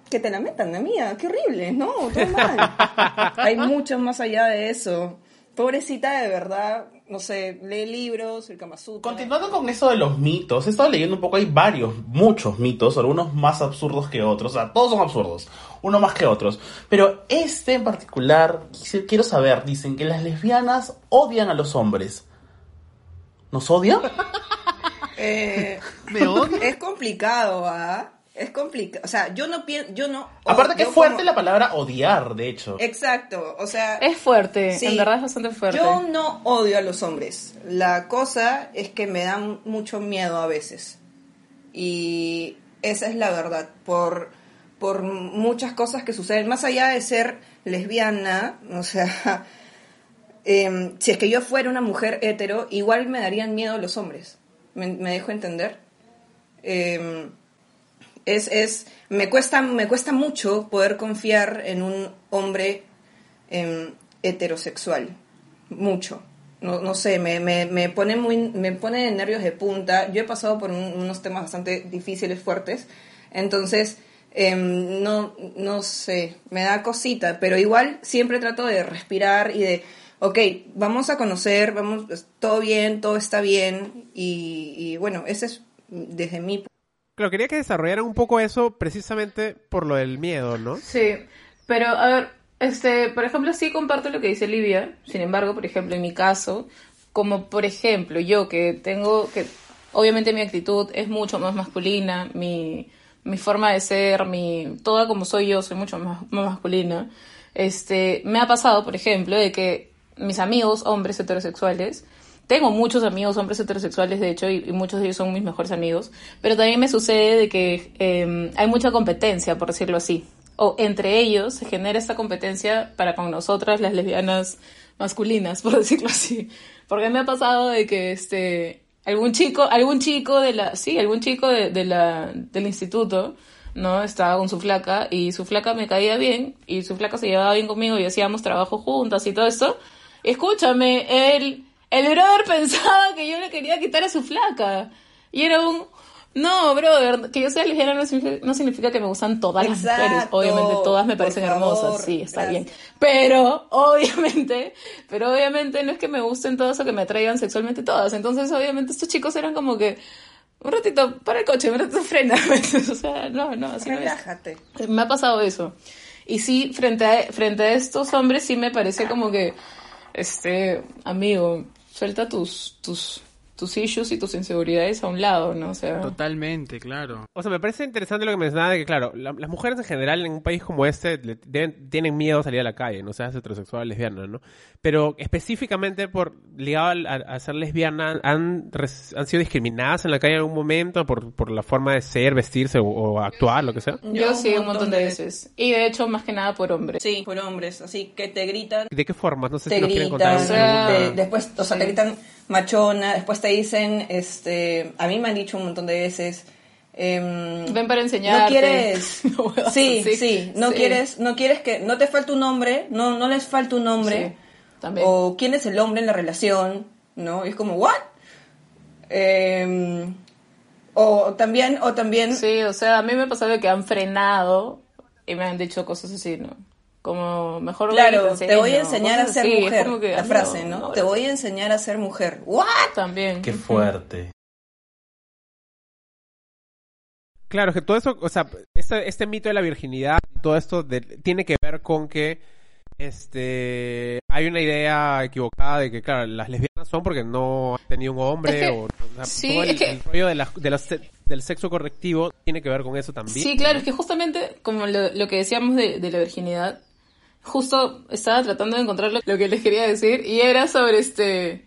que te la metan, amiga, qué horrible, no, todo mal. Hay mucho más allá de eso. Pobrecita, de verdad, no sé, lee libros, el Kama Sutra. Continuando con eso de los mitos, he estado leyendo un poco, hay varios, muchos mitos, algunos más absurdos que otros, o sea, todos son absurdos, uno más que otros. Pero este en particular, quiero saber, dicen que las lesbianas odian a los hombres. ¿Nos odian? Eh, ¿Me odio? es complicado, ¿ah? Es complicado. O sea, yo no pienso, yo no... Aparte que es fuerte como- la palabra odiar, de hecho. Exacto, o sea... Es fuerte, Sí. en verdad es bastante fuerte. Yo no odio a los hombres. La cosa es que me dan mucho miedo a veces. Y esa es la verdad. Por, por muchas cosas que suceden. Más allá de ser lesbiana, o sea, em, si es que yo fuera una mujer hetero, igual me darían miedo los hombres. ¿Me, me dejo entender? Em, es, es, me cuesta, me cuesta mucho poder confiar en un hombre em, heterosexual, mucho. No, no sé, me, me, me pone muy, me pone nervios de punta. Yo he pasado por un- unos temas bastante difíciles, fuertes, entonces em, no, no sé, me da cosita, pero igual siempre trato de respirar y de, ok, vamos a conocer, vamos, todo bien, todo está bien y, y bueno, ese es desde mi Claro, quería que desarrollaran un poco eso precisamente por lo del miedo, ¿no? Sí, pero a ver, este, por ejemplo, sí comparto lo que dice Livia. Sin embargo, por ejemplo, en mi caso, como por ejemplo yo que tengo que, obviamente mi actitud es mucho más masculina, mi, mi forma de ser, mi, toda como soy yo, soy mucho más, más masculina. Este, me ha pasado, por ejemplo, de que mis amigos, hombres heterosexuales, tengo muchos amigos hombres heterosexuales, de hecho, y, y muchos de ellos son mis mejores amigos, pero también me sucede de que eh, hay mucha competencia, por decirlo así. O entre ellos se genera esta competencia para con nosotras, las lesbianas masculinas, por decirlo así. Porque me ha pasado de que este algún chico, algún chico de la, sí, algún chico de, de la, del instituto, ¿no? Estaba con su flaca y su flaca me caía bien y su flaca se llevaba bien conmigo y hacíamos trabajo juntas y todo eso. Escúchame, él, el brother pensaba que yo le quería quitar a su flaca. Y era un, no, brother, que yo sea lesbiana no significa, no significa que me gustan todas las Exacto. mujeres. Obviamente todas me parecen favor, hermosas, sí, está gracias. bien. Pero, obviamente, pero obviamente no es que me gusten todas o que me atraigan sexualmente todas. Entonces, obviamente, estos chicos eran como que, un ratito, para el coche, un ratito frena. o sea, no, no, así no es. Relájate. Me ha pasado eso. Y sí, frente a, frente a estos hombres sí me parece como que, este, amigo, suelta tus, tus, tus issues y tus inseguridades a un lado, ¿no? O sea, Totalmente, claro. O sea, me parece interesante lo que mencionaba de que, claro, la- las mujeres en general en un país como este le- deben- tienen miedo a salir a la calle, no seas heterosexual, lesbiana, ¿no? Pero específicamente por ligado a, a ser lesbiana, han, res- han sido discriminadas en la calle en algún momento por, por la forma de ser, vestirse o, o actuar, lo que sea. yo sí un montón de veces. Y de hecho, más que nada por hombres. Sí, por hombres, así que te gritan, ¿De qué formas? No sé te si nos quieren contar. gritan, o sea, te- después, o sea, te gritan machona, después te dicen, este, a mí me han dicho un montón de veces, em, Ven para enseñarte. no quieres, No, sí, sí, no Sí. quieres, no quieres que, no te falta un nombre, no, no les falta un nombre, Sí, también. o quién es el hombre en la relación, ¿no? Y es como, ¿what? Em, o también, o también, Sí, o sea, a mí me ha pasado que han frenado y me han dicho cosas así, ¿no? Como, mejor claro, te voy a enseñar a ser es mujer, que, la frase, ¿no? no, Te voy a enseñar a ser mujer, ¿what? También. Qué fuerte. Claro, es que todo eso, o sea, este, este mito de la virginidad, todo esto de- tiene que ver con que este hay una idea equivocada de que, claro, las lesbianas son porque no han tenido un hombre Es que- o, o sea, sí, todo el, es que- el rollo de la- de del sexo correctivo tiene que ver con eso también. Sí, claro, es que justamente como lo, lo que decíamos de, de la virginidad, justo estaba tratando de encontrar lo, que les quería decir y era sobre este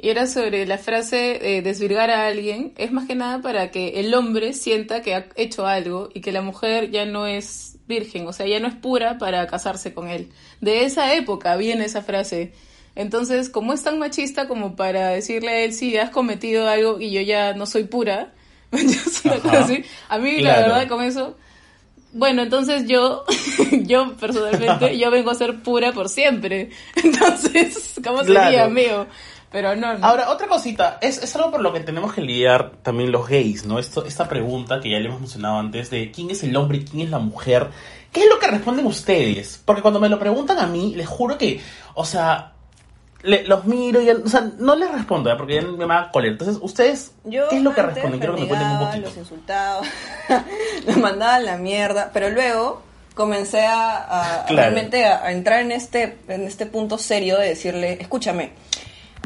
y era sobre la frase de desvirgar a alguien, es más que nada para que el hombre sienta que ha hecho algo y que la mujer ya no es virgen, o sea, ya no es pura para casarse con él. De esa época viene esa frase. Entonces, como es tan machista como para decirle a él, sí, has cometido algo y yo ya no soy pura, es una cosa Ajá. así. A mí, Claro. la verdad, con eso, bueno, entonces yo, yo personalmente, yo vengo a ser pura por siempre. Entonces, ¿cómo sería, Claro. amigo? Pero no, no. Ahora, otra cosita, es, es algo por lo que tenemos que lidiar también los gays, ¿no? Esto, esta pregunta que ya le hemos mencionado antes de quién es el hombre y quién es la mujer. ¿Qué es lo que responden ustedes? Porque cuando me lo preguntan a mí, les juro que, o sea, le- los miro y, o sea, no les respondo, ¿eh? porque ya me va a coler. Entonces, ¿ustedes Yo qué es lo que responden? Quiero que me cuenten un poquito. Los insultaba, los mandaba a la mierda, pero luego comencé a, a- a Claro. realmente a, a entrar en este, en este punto serio de decirle, escúchame,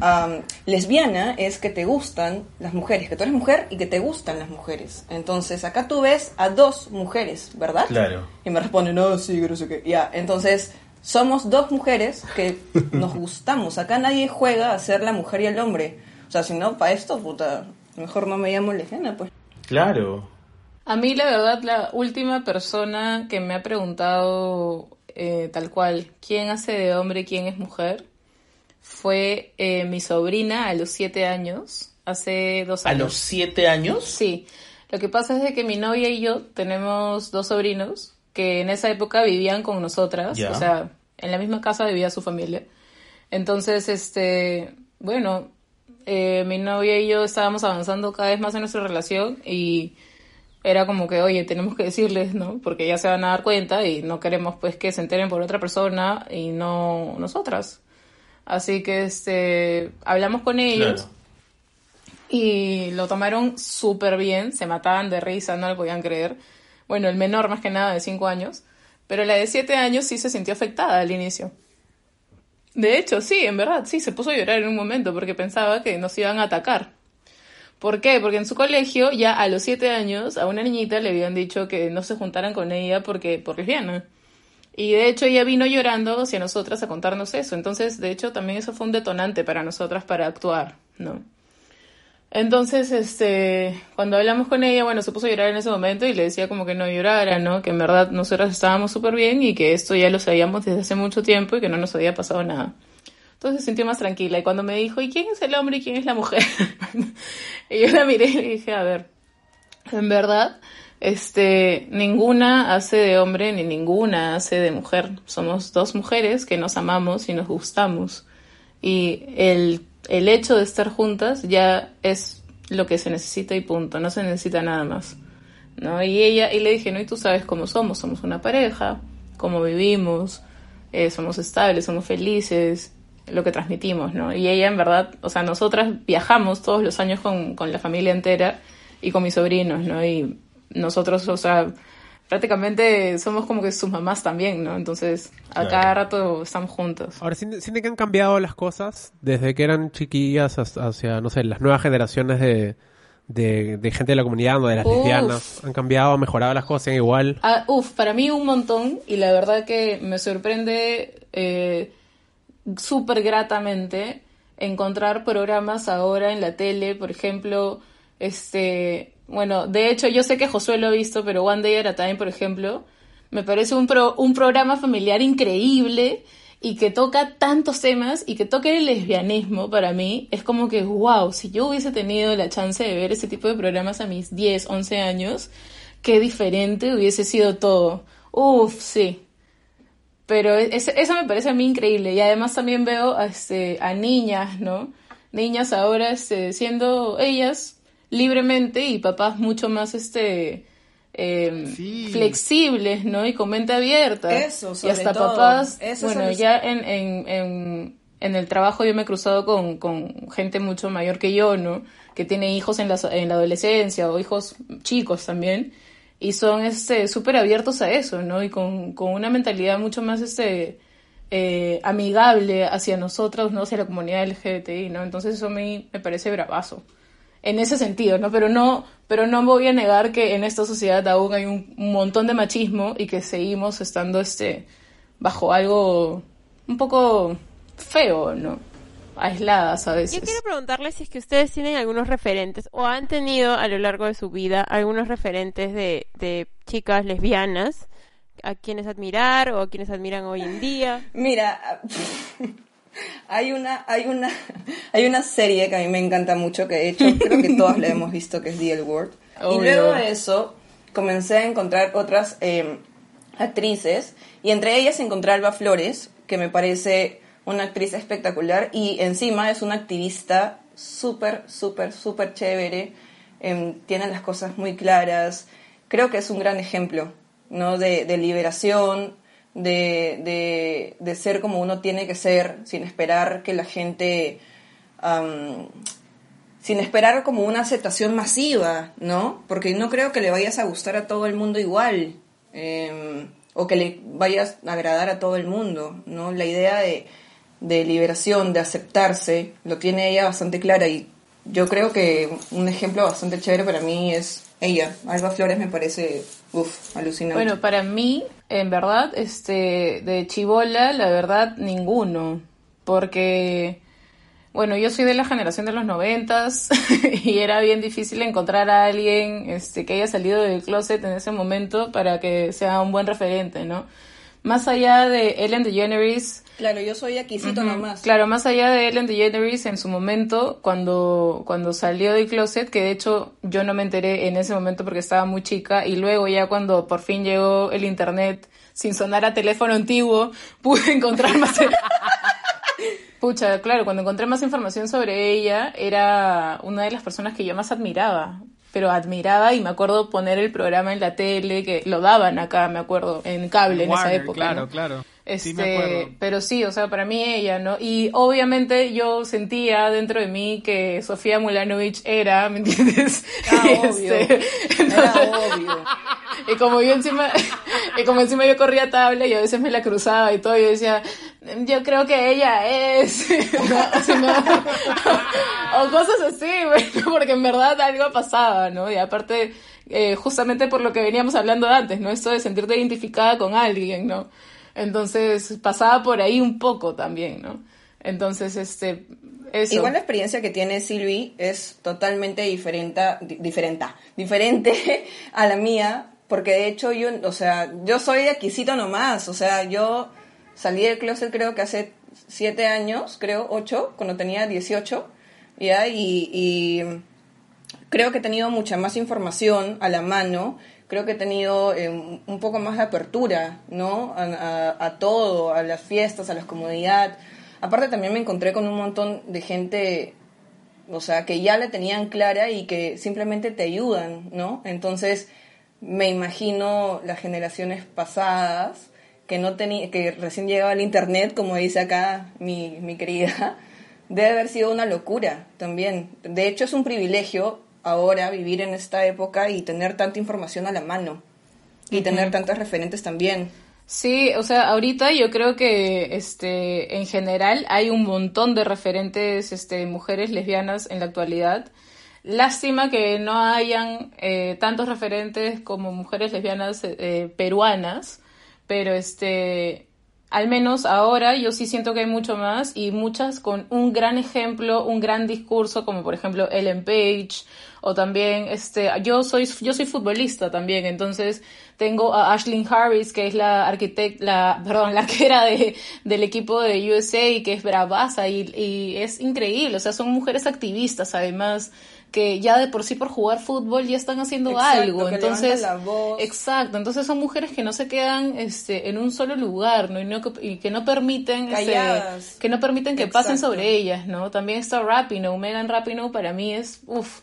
am, lesbiana es que te gustan las mujeres, que tú eres mujer y que te gustan las mujeres. Entonces acá tú ves a dos mujeres, ¿verdad? Claro. Y me responden, no, sí, que no sé qué. Ya, entonces somos dos mujeres que nos gustamos. Acá nadie juega a ser la mujer y el hombre. O sea, si no, para esto, puta, mejor no me llamo lesbiana, pues. Claro. A mí, la verdad, la última persona que me ha preguntado eh, tal cual quién hace de hombre y quién es mujer fue eh, mi sobrina a los siete años, hace dos ¿A años. los siete años? Sí, lo que pasa es de que mi novia y yo tenemos dos sobrinos que en esa época vivían con nosotras, Ya. o sea, en la misma casa vivía su familia. Entonces, este, bueno, eh, mi novia y yo estábamos avanzando cada vez más en nuestra relación y era como que, oye, tenemos que decirles, ¿no? Porque ya se van a dar cuenta y no queremos pues que se enteren por otra persona y no nosotras. Así que este hablamos con ellos Claro. y lo tomaron súper bien, se mataban de risa, no lo podían creer. Bueno, el menor más que nada de 5 años, pero la de 7 años sí se sintió afectada al inicio. De hecho, sí, en verdad, sí, se puso a llorar en un momento porque pensaba que nos iban a atacar. ¿Por qué? Porque en su colegio, ya a los 7 años, a una niñita le habían dicho que no se juntaran con ella porque por lesbiana. Y de hecho ella vino llorando hacia nosotras a contarnos eso. Entonces, de hecho, también eso fue un detonante para nosotras para actuar, ¿no? Entonces, este, cuando hablamos con ella, bueno, se puso a llorar en ese momento y le decía como que no llorara, ¿no? Que en verdad nosotras estábamos súper bien y que esto ya lo sabíamos desde hace mucho tiempo y que no nos había pasado nada. Entonces se sintió más tranquila y cuando me dijo, ¿y quién es el hombre y quién es la mujer? y yo la miré y le dije, a ver, en verdad, este, ninguna hace de hombre ni ninguna hace de mujer. Somos dos mujeres que nos amamos y nos gustamos. Y el, el hecho de estar juntas ya es lo que se necesita y punto, no se necesita nada más. ¿no? Y ella, y le dije, no, y tú sabes cómo somos, somos una pareja, cómo vivimos, eh, somos estables, somos felices, lo que transmitimos, ¿no? Y ella en verdad, o sea, nosotras viajamos todos los años con, con la familia entera y con mis sobrinos, ¿no? Y nosotros, o sea, prácticamente somos como que sus mamás también, ¿no? Entonces, a Claro. cada rato estamos juntos. Ahora, ¿sienten que han cambiado las cosas desde que eran chiquillas hasta- hacia, no sé, las nuevas generaciones de, de, de gente de la comunidad o de las Uf. lesbianas? ¿Han cambiado, han mejorado las cosas, siguen igual? Ah, uf, para mí un montón y la verdad que me sorprende eh, súper gratamente encontrar programas ahora en la tele, por ejemplo, este, bueno, de hecho yo sé que Josué lo ha visto, pero One Day at a Time, por ejemplo, me parece un, pro- un programa familiar increíble y que toca tantos temas y que toque el lesbianismo para mí es como que, wow, si yo hubiese tenido la chance de ver ese tipo de programas a mis 10, 11 años, qué diferente hubiese sido todo. Uf, sí. Pero es- eso me parece a mí increíble. Y además también veo a, este, a niñas, ¿no? Niñas ahora este, siendo ellas libremente y papás mucho más este, eh, Sí. flexibles, ¿no? Y con mente abierta. Eso, y hasta todo. papás, Eso es bueno, ya en, en, en, en el trabajo yo me he cruzado con, con gente mucho mayor que yo, ¿no? Que tiene hijos en la, en la adolescencia o hijos chicos también. Y son este súper abiertos a eso, ¿no? Y con, con una mentalidad mucho más este eh, amigable hacia nosotros, ¿no? Hacia la comunidad LGBTI, ¿no? Entonces eso a mí me parece bravazo. En ese sentido, ¿no? Pero no, pero no voy a negar que en esta sociedad aún hay un, un montón de machismo y que seguimos estando este bajo algo un poco feo, ¿no? Aisladas a veces. Yo quiero preguntarles si es que ustedes tienen algunos referentes o han tenido a lo largo de su vida algunos referentes de, de chicas lesbianas a quienes admirar o a quienes admiran hoy en día. Mira, hay una, hay una, hay una serie que a mí me encanta mucho, que de hecho creo que todos la hemos visto, que es The L Word. Y luego de eso comencé a encontrar otras eh, actrices, y entre ellas encontré a Alba Flores, que me parece una actriz espectacular, y encima es una activista súper, súper, súper chévere, em, tiene las cosas muy claras, creo que es un gran ejemplo, ¿no? De, de liberación, de, de, de ser como uno tiene que ser, sin esperar que la gente... am, sin esperar como una aceptación masiva, ¿no? Porque no creo que le vayas a gustar a todo el mundo igual, eh, o que le vayas a agradar a todo el mundo, ¿no? La idea de, de liberación, de aceptarse, lo tiene ella bastante clara y yo creo que un ejemplo bastante chévere para mí es ella. Alba Flores me parece, uff, alucinante. Bueno, para mí, en verdad, este, de chivola, la verdad, ninguno. Porque, bueno, yo soy de la generación de los noventas y era bien difícil encontrar a alguien este, que haya salido del closet en ese momento para que sea un buen referente, ¿no? más allá de Ellen DeGeneres, Claro, yo soy aquisito nomás. Claro, más allá de Ellen DeGeneres en su momento, cuando, cuando salió del closet, que de hecho yo no me enteré en ese momento porque estaba muy chica, y luego ya cuando por fin llegó el internet sin sonar a teléfono antiguo, pude encontrar más... Pucha, claro, cuando encontré más información sobre ella, era una de las personas que yo más admiraba. Pero admiraba y me acuerdo poner el programa en la tele, que lo daban acá, me acuerdo, en cable en esa época. Claro, ¿no? claro. Este, Sí, me acuerdo. pero sí, o sea, para mí ella, ¿no? Y obviamente yo sentía dentro de mí que Sofía Mulanovich era, ¿me entiendes? Ah, Y, obvio. este, Era obvio. y como yo encima, y como encima yo corría tabla y a veces me la cruzaba y todo, yo decía, yo creo que ella es, o cosas así, bueno, porque en verdad algo pasaba, ¿no? Y aparte, eh, justamente por lo que veníamos hablando antes, ¿no? Esto de sentirte identificada con alguien, ¿no? Entonces pasaba por ahí un poco también, ¿no? Entonces, este. Igual la experiencia que tiene Silvi es totalmente diferente, di- diferente, diferente a la mía, porque de hecho yo, o sea, yo soy de aquisito nomás, o sea, yo salí del closet creo que hace siete años, creo ocho, cuando tenía 18, ya, y, y creo que he tenido mucha más información a la mano, creo que he tenido eh, un poco más de apertura, ¿no? A, a- a todo, a las fiestas, a la comodidad. Aparte también me encontré con un montón de gente, o sea, que ya la tenían clara y que simplemente te ayudan, ¿no? Entonces me imagino las generaciones pasadas que no tenía, que recién llegaba el internet, como dice acá mi, mi querida, debe haber sido una locura también. De hecho, es un privilegio ahora vivir en esta época y tener tanta información a la mano. Y tener tantos referentes también. Sí, o sea, ahorita yo creo que este en general hay un montón de referentes este mujeres lesbianas en la actualidad. Lástima que no hayan eh, tantos referentes como mujeres lesbianas eh, eh, peruanas, pero este al menos ahora yo sí siento que hay mucho más y muchas con un gran ejemplo, un gran discurso, como por ejemplo Ellen Page, o también este, yo soy, yo soy futbolista también, entonces tengo a Ashlyn Harris, que es la arquitecta, la, perdón, la arquera de, del equipo de USA y que es bravaza y, y es increíble, o sea, son mujeres activistas además que ya de por sí por jugar fútbol ya están haciendo Exacto, algo, que entonces la voz. Exacto, entonces son mujeres que no se quedan este, en un solo lugar, ¿no? Y, no que- y que no permiten este, que no permiten que pasen sobre ellas, ¿no? También está Rapinoe, Megan Rapinoe para mí es uff.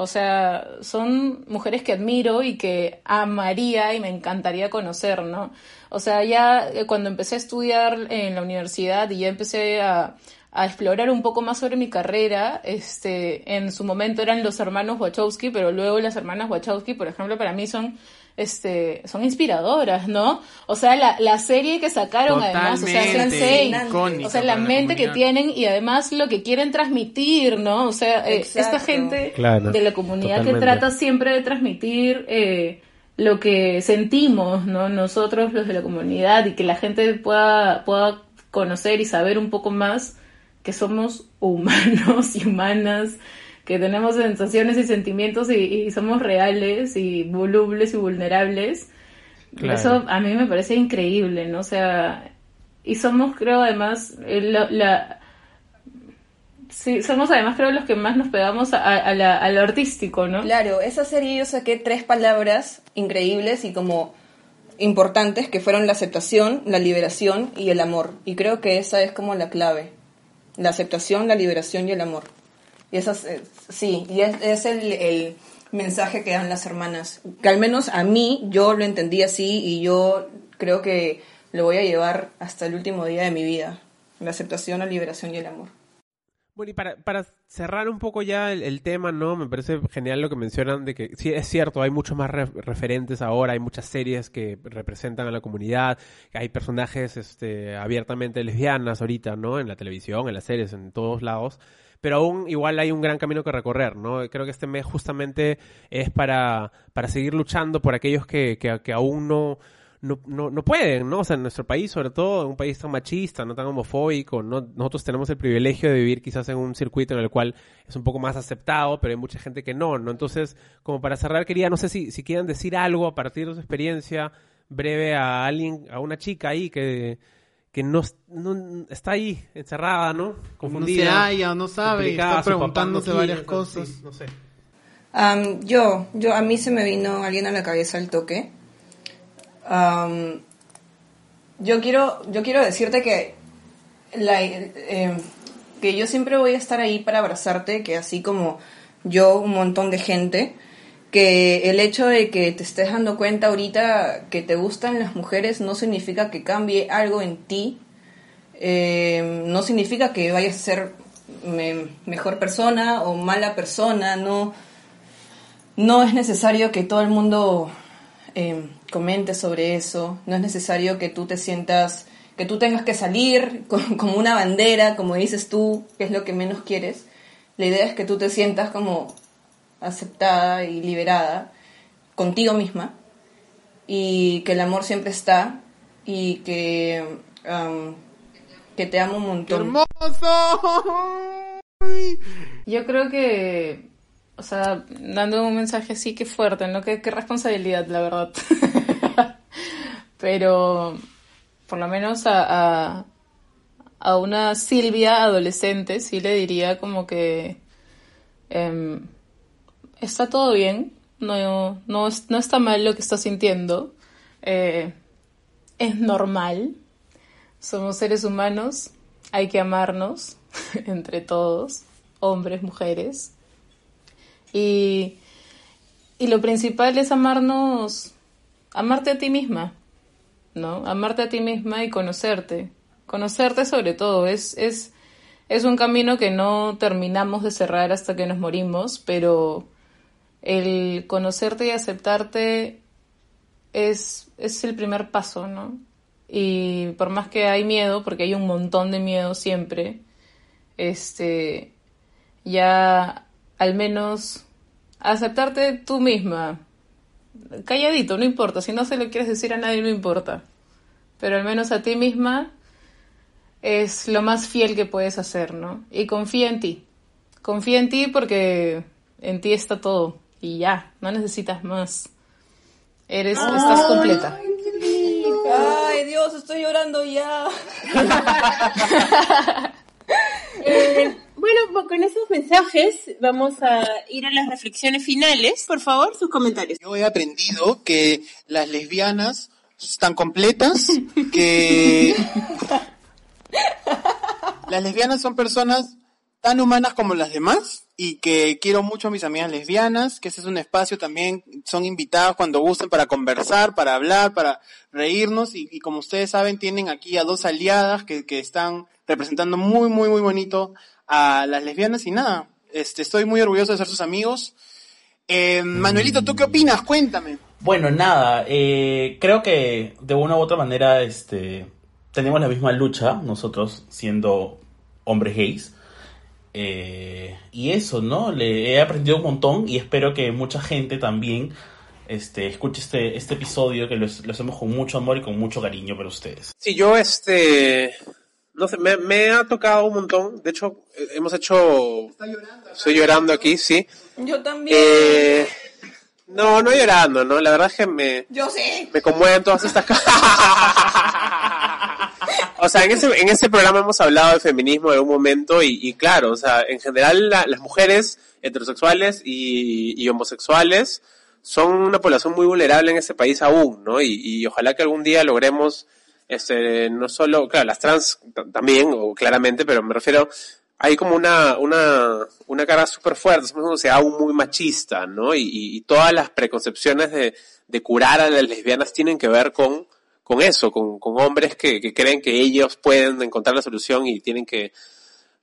O sea, son mujeres que admiro y que amaría y me encantaría conocer, ¿no? O sea, ya eh, cuando empecé a estudiar en la universidad y ya empecé a, explorar un poco más sobre mi carrera, este, en su momento eran los hermanos Wachowski, pero luego las hermanas Wachowski, por ejemplo, para mí son, este, son inspiradoras, ¿no? O sea, la, la serie que sacaron además, o sea, Totalmente, Sense8, icónica o sea, la mente que tienen y además lo que quieren transmitir, ¿no? O sea, eh, esta gente Claro, de la comunidad que trata siempre de transmitir eh, lo que sentimos, ¿no? Nosotros los de la comunidad y que la gente pueda, pueda conocer y saber un poco más que somos humanos y humanas, que tenemos sensaciones y sentimientos y, y somos reales y volubles y vulnerables. Claro. Eso a mí me parece increíble, ¿no? O sea, y somos, creo, además, eh, la, la- sí, somos además, creo, los que más nos pegamos a, a la- a lo artístico, ¿no? Claro, esa serie yo saqué tres palabras increíbles y como importantes que fueron la aceptación, la liberación y el amor. Y creo que esa es como la clave. La aceptación, la liberación y el amor. Y esas, eh, sí, y es, el, el mensaje que dan las hermanas. Que al menos a mí yo lo entendí así y yo creo que lo voy a llevar hasta el último día de mi vida. La aceptación, la liberación y el amor. Bueno, y para, para cerrar un poco ya el, tema, ¿no? Me parece genial lo que mencionan de que sí, es cierto, hay muchos más re- referentes ahora, hay muchas series que representan a la comunidad, hay personajes este, abiertamente lesbianas ahorita, ¿no? En la televisión, en las series, en todos lados. Pero aún igual hay un gran camino que recorrer, ¿no? Creo que este mes justamente es para, para seguir luchando por aquellos que, que, aún no, no, no, no pueden, ¿no? O sea, en nuestro país, sobre todo, en un país tan machista, no tan homofóbico, ¿no? nosotros tenemos el privilegio de vivir quizás en un circuito en el cual es un poco más aceptado, pero hay mucha gente que no, ¿no? Entonces, como para cerrar, quería, no sé si, si quieran decir algo a partir de su experiencia, breve a alguien, a una chica ahí que, que no, no- está ahí, encerrada, ¿no? No se Confundida. halla o no sabe, está papá preguntándose no varias cosas. sí, no sé. Am, yo, yo, a mí se me vino alguien a la cabeza al toque. Yo quiero, yo quiero decirte que la, eh, que yo siempre voy a estar ahí para abrazarte, que así como yo, un montón de gente, que el hecho de que te estés dando cuenta ahorita que te gustan las mujeres no significa que cambie algo en ti, eh, no significa que vayas a ser me- mejor persona o mala persona, no, no es necesario que todo el mundo eh, comente sobre eso, no es necesario que tú te sientas, que tú tengas que salir como una bandera, como dices tú, que es lo que menos quieres. La idea es que tú te sientas como aceptada y liberada contigo misma y que el amor siempre está y que, um, que te amo un ¡Qué montón. hermoso! Yo creo que, o sea, dando un mensaje así que fuerte, ¿no? Qué, qué responsabilidad, la verdad. Pero, por lo menos a, a, a una Silvia adolescente, sí le diría como que em, está todo bien, no, no, no está mal lo que está sintiendo, eh, es normal, somos seres humanos, hay que amarnos entre todos, hombres, mujeres. Y, y lo principal es amarnos, amarte a ti misma, ¿no? Amarte a ti misma y conocerte. Conocerte sobre todo. Es, es, es un camino que no terminamos de cerrar hasta que nos morimos, pero el conocerte y aceptarte es, es el primer paso, ¿no? Y por más que hay miedo, porque hay un montón de miedo siempre, este, ya al menos aceptarte tú misma. Calladito, no importa. Si no se lo quieres decir a nadie, no importa. Pero al menos a ti misma es lo más fiel que puedes hacer, ¿no? Y confía en ti. Confía en ti porque en ti está todo. Y ya, no necesitas más. Eres, estás completa. Ay, Dios, estoy llorando ya. Eh, bueno, pues con esos mensajes vamos a ir a las reflexiones finales. Por favor, sus comentarios. Yo he aprendido que las lesbianas están completas, que las lesbianas son personas tan humanas como las demás y que quiero mucho a mis amigas lesbianas, que ese es un espacio también, son invitadas cuando gusten para conversar, para hablar, para reírnos y, como ustedes saben tienen aquí a dos aliadas que, que están representando muy, muy, muy bonito a las lesbianas y nada, este, estoy muy orgulloso de ser sus amigos. Eh, Manuelito, ¿tú qué opinas? Cuéntame. Bueno, nada, eh, creo que de una u otra manera este, tenemos la misma lucha, nosotros siendo hombres gays. Eh, y eso, ¿no? Le he aprendido un montón y espero que mucha gente también este, escuche este, este episodio que lo, lo hacemos con mucho amor y con mucho cariño para ustedes. Sí, yo este, no sé, me, me ha tocado un montón. De hecho, eh, hemos hecho, estoy llorando aquí, sí. Yo también. Eh, no, no llorando, ¿no? La verdad es que me, Yo sé. me conmueven todas estas cosas. o sea, en ese, en ese programa hemos hablado de feminismo en un momento y, y claro, o sea, en general la- las mujeres heterosexuales y, homosexuales son una población muy vulnerable en ese país aún, ¿no? Y, y ojalá que algún día logremos, este, no solo, claro, las trans también, o claramente, pero me refiero, hay como una, una, una carga súper fuerte, somos una sociedad aún muy machista, ¿no? Y- y todas las preconcepciones de, de curar a las lesbianas tienen que ver con, con eso, con, con hombres que, que creen que ellos pueden encontrar la solución y tienen que,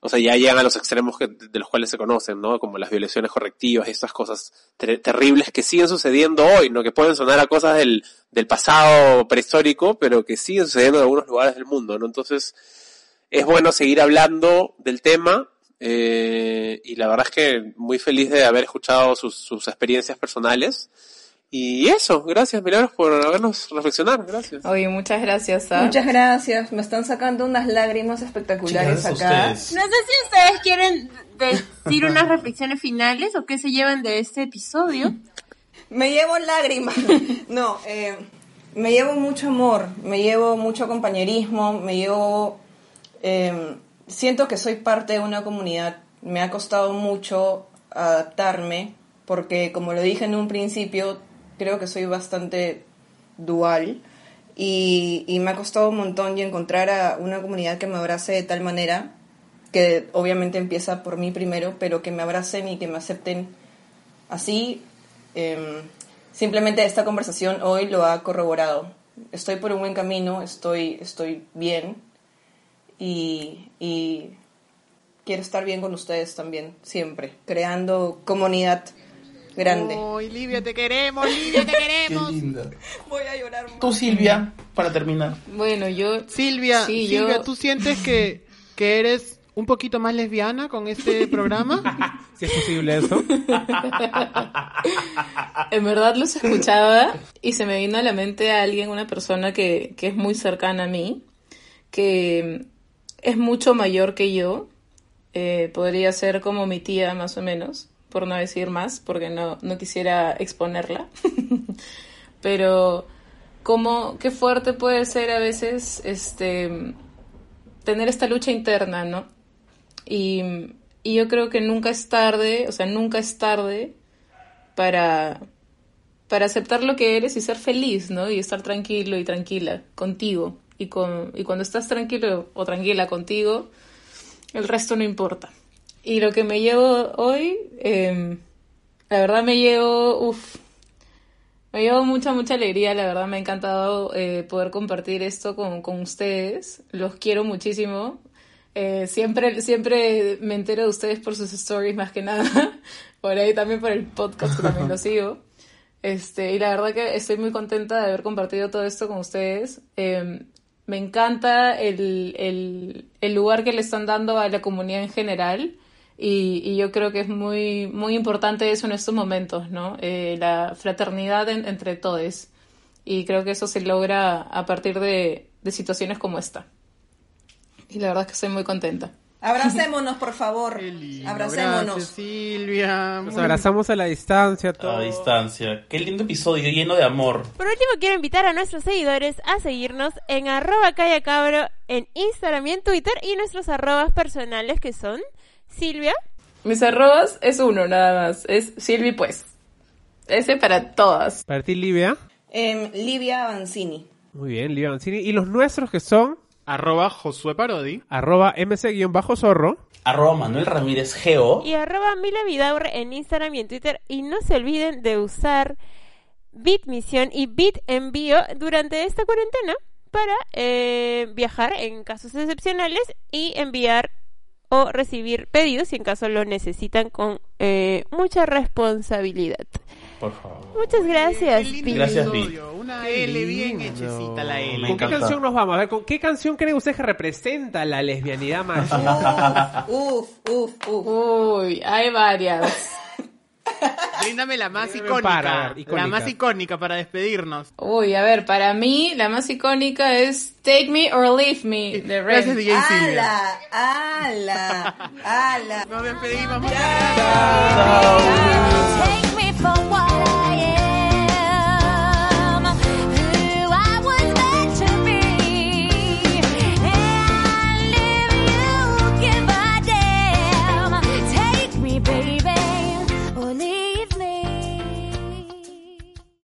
o sea, ya llegan a los extremos que, de los cuales se conocen, ¿no? Como las violaciones correctivas y estas cosas ter- terribles que siguen sucediendo hoy, ¿no? Que pueden sonar a cosas del, del pasado prehistórico, pero que siguen sucediendo en algunos lugares del mundo, ¿no? Entonces, es bueno seguir hablando del tema, eh, y la verdad es que muy feliz de haber escuchado sus, sus experiencias personales. Y eso, gracias Milagros por habernos reflexionar, gracias. Oye, muchas gracias. ¿ah? Muchas gracias. Me están sacando unas lágrimas espectaculares Chicas, acá. ustedes. No sé si ustedes quieren decir unas reflexiones finales o qué se llevan de este episodio. Me llevo lágrimas. No, eh, me llevo mucho amor, me llevo mucho compañerismo, me llevo... eh, siento que soy parte de una comunidad. Me ha costado mucho adaptarme porque, como lo dije en un principio, creo que soy bastante dual y, y me ha costado un montón encontrar a una comunidad que me abrace de tal manera que obviamente empieza por mí primero, pero que me abracen y que me acepten así. em, simplemente esta conversación hoy lo ha corroborado. Estoy por un buen camino, estoy, estoy bien y, y quiero estar bien con ustedes también, siempre, creando comunidad grande. Ay, Livia, te queremos, Livia, te queremos. linda. Voy a llorar. Tú, Silvia, para terminar. Bueno, yo... Silvia, Sí, Silvia, yo- ¿tú sientes que, que eres un poquito más lesbiana con este programa? Si es posible eso. En verdad los escuchaba y se me vino a la mente a alguien, una persona que, que es muy cercana a mí, que es mucho mayor que yo. Eh, podría ser como mi tía más o menos, por no decir más, porque no, no quisiera exponerla. Pero como qué fuerte puede ser a veces este tener esta lucha interna, ¿no? Y, y yo creo que nunca es tarde, o sea, nunca es tarde para, para aceptar lo que eres y ser feliz, ¿no? Y estar tranquilo y tranquila contigo. Y, con, y cuando estás tranquilo o tranquila contigo, el resto no importa. Y lo que me llevo hoy, eh, la verdad me llevo, uff, me llevo mucha, mucha alegría, la verdad me ha encantado eh, poder compartir esto con, con ustedes. Los quiero muchísimo. Eh, siempre, siempre me entero de ustedes por sus stories más que nada. por ahí también por el podcast que también lo sigo. Este, y la verdad que estoy muy contenta de haber compartido todo esto con ustedes. Eh, me encanta el, el, el lugar que le están dando a la comunidad en general. Y, y yo creo que es muy, muy importante eso en estos momentos, ¿no? Eh, la fraternidad en- entre todos. Y creo que eso se logra a partir de, de situaciones como esta. Y la verdad es que estoy muy contenta. Abracémonos, por favor. Qué lindo, Abracémonos. Gracias, Silvia. Nos Muy- abrazamos a la distancia. A Todo. distancia. Qué lindo episodio, lleno de amor. Por último, quiero invitar a nuestros seguidores a seguirnos en arroba callacabro en Instagram y en Twitter y nuestros arrobas personales que son Silvia, Mis arrobas es uno nada más. Es Silvi Pues. Ese para todas. Para ti, Livia. Em, Livia Avancini. Muy bien, Livia Mancini. Y los nuestros que son Arroba Josué Parodi. arroba mc-zorro. Arroba Manuel Ramírez Geo. y arroba Mila Vidaurre en Instagram y en Twitter. Y no se olviden de usar Bitmisión y Bit Envío durante esta cuarentena para eh, viajar en casos excepcionales y enviar o recibir pedidos si en caso lo necesitan con eh, mucha responsabilidad. Por favor. Muchas gracias, Qué lindo Pi. Gracias, episodio. Una L bien hechecita la L. Me ¿Con qué canción nos vamos? A ver, ¿con qué canción cree usted que representa la lesbianidad más? Uf, uf, uf. Uy, hay varias. Bríndame la más icónica, para, La más icónica para despedirnos. Uy, a ver, para mí la más icónica es Take Me or Leave Me eh, de Red. Gracias, DJ ¡Ala! ¡Ala! ¡Ala! Nos despedimos. Take me for what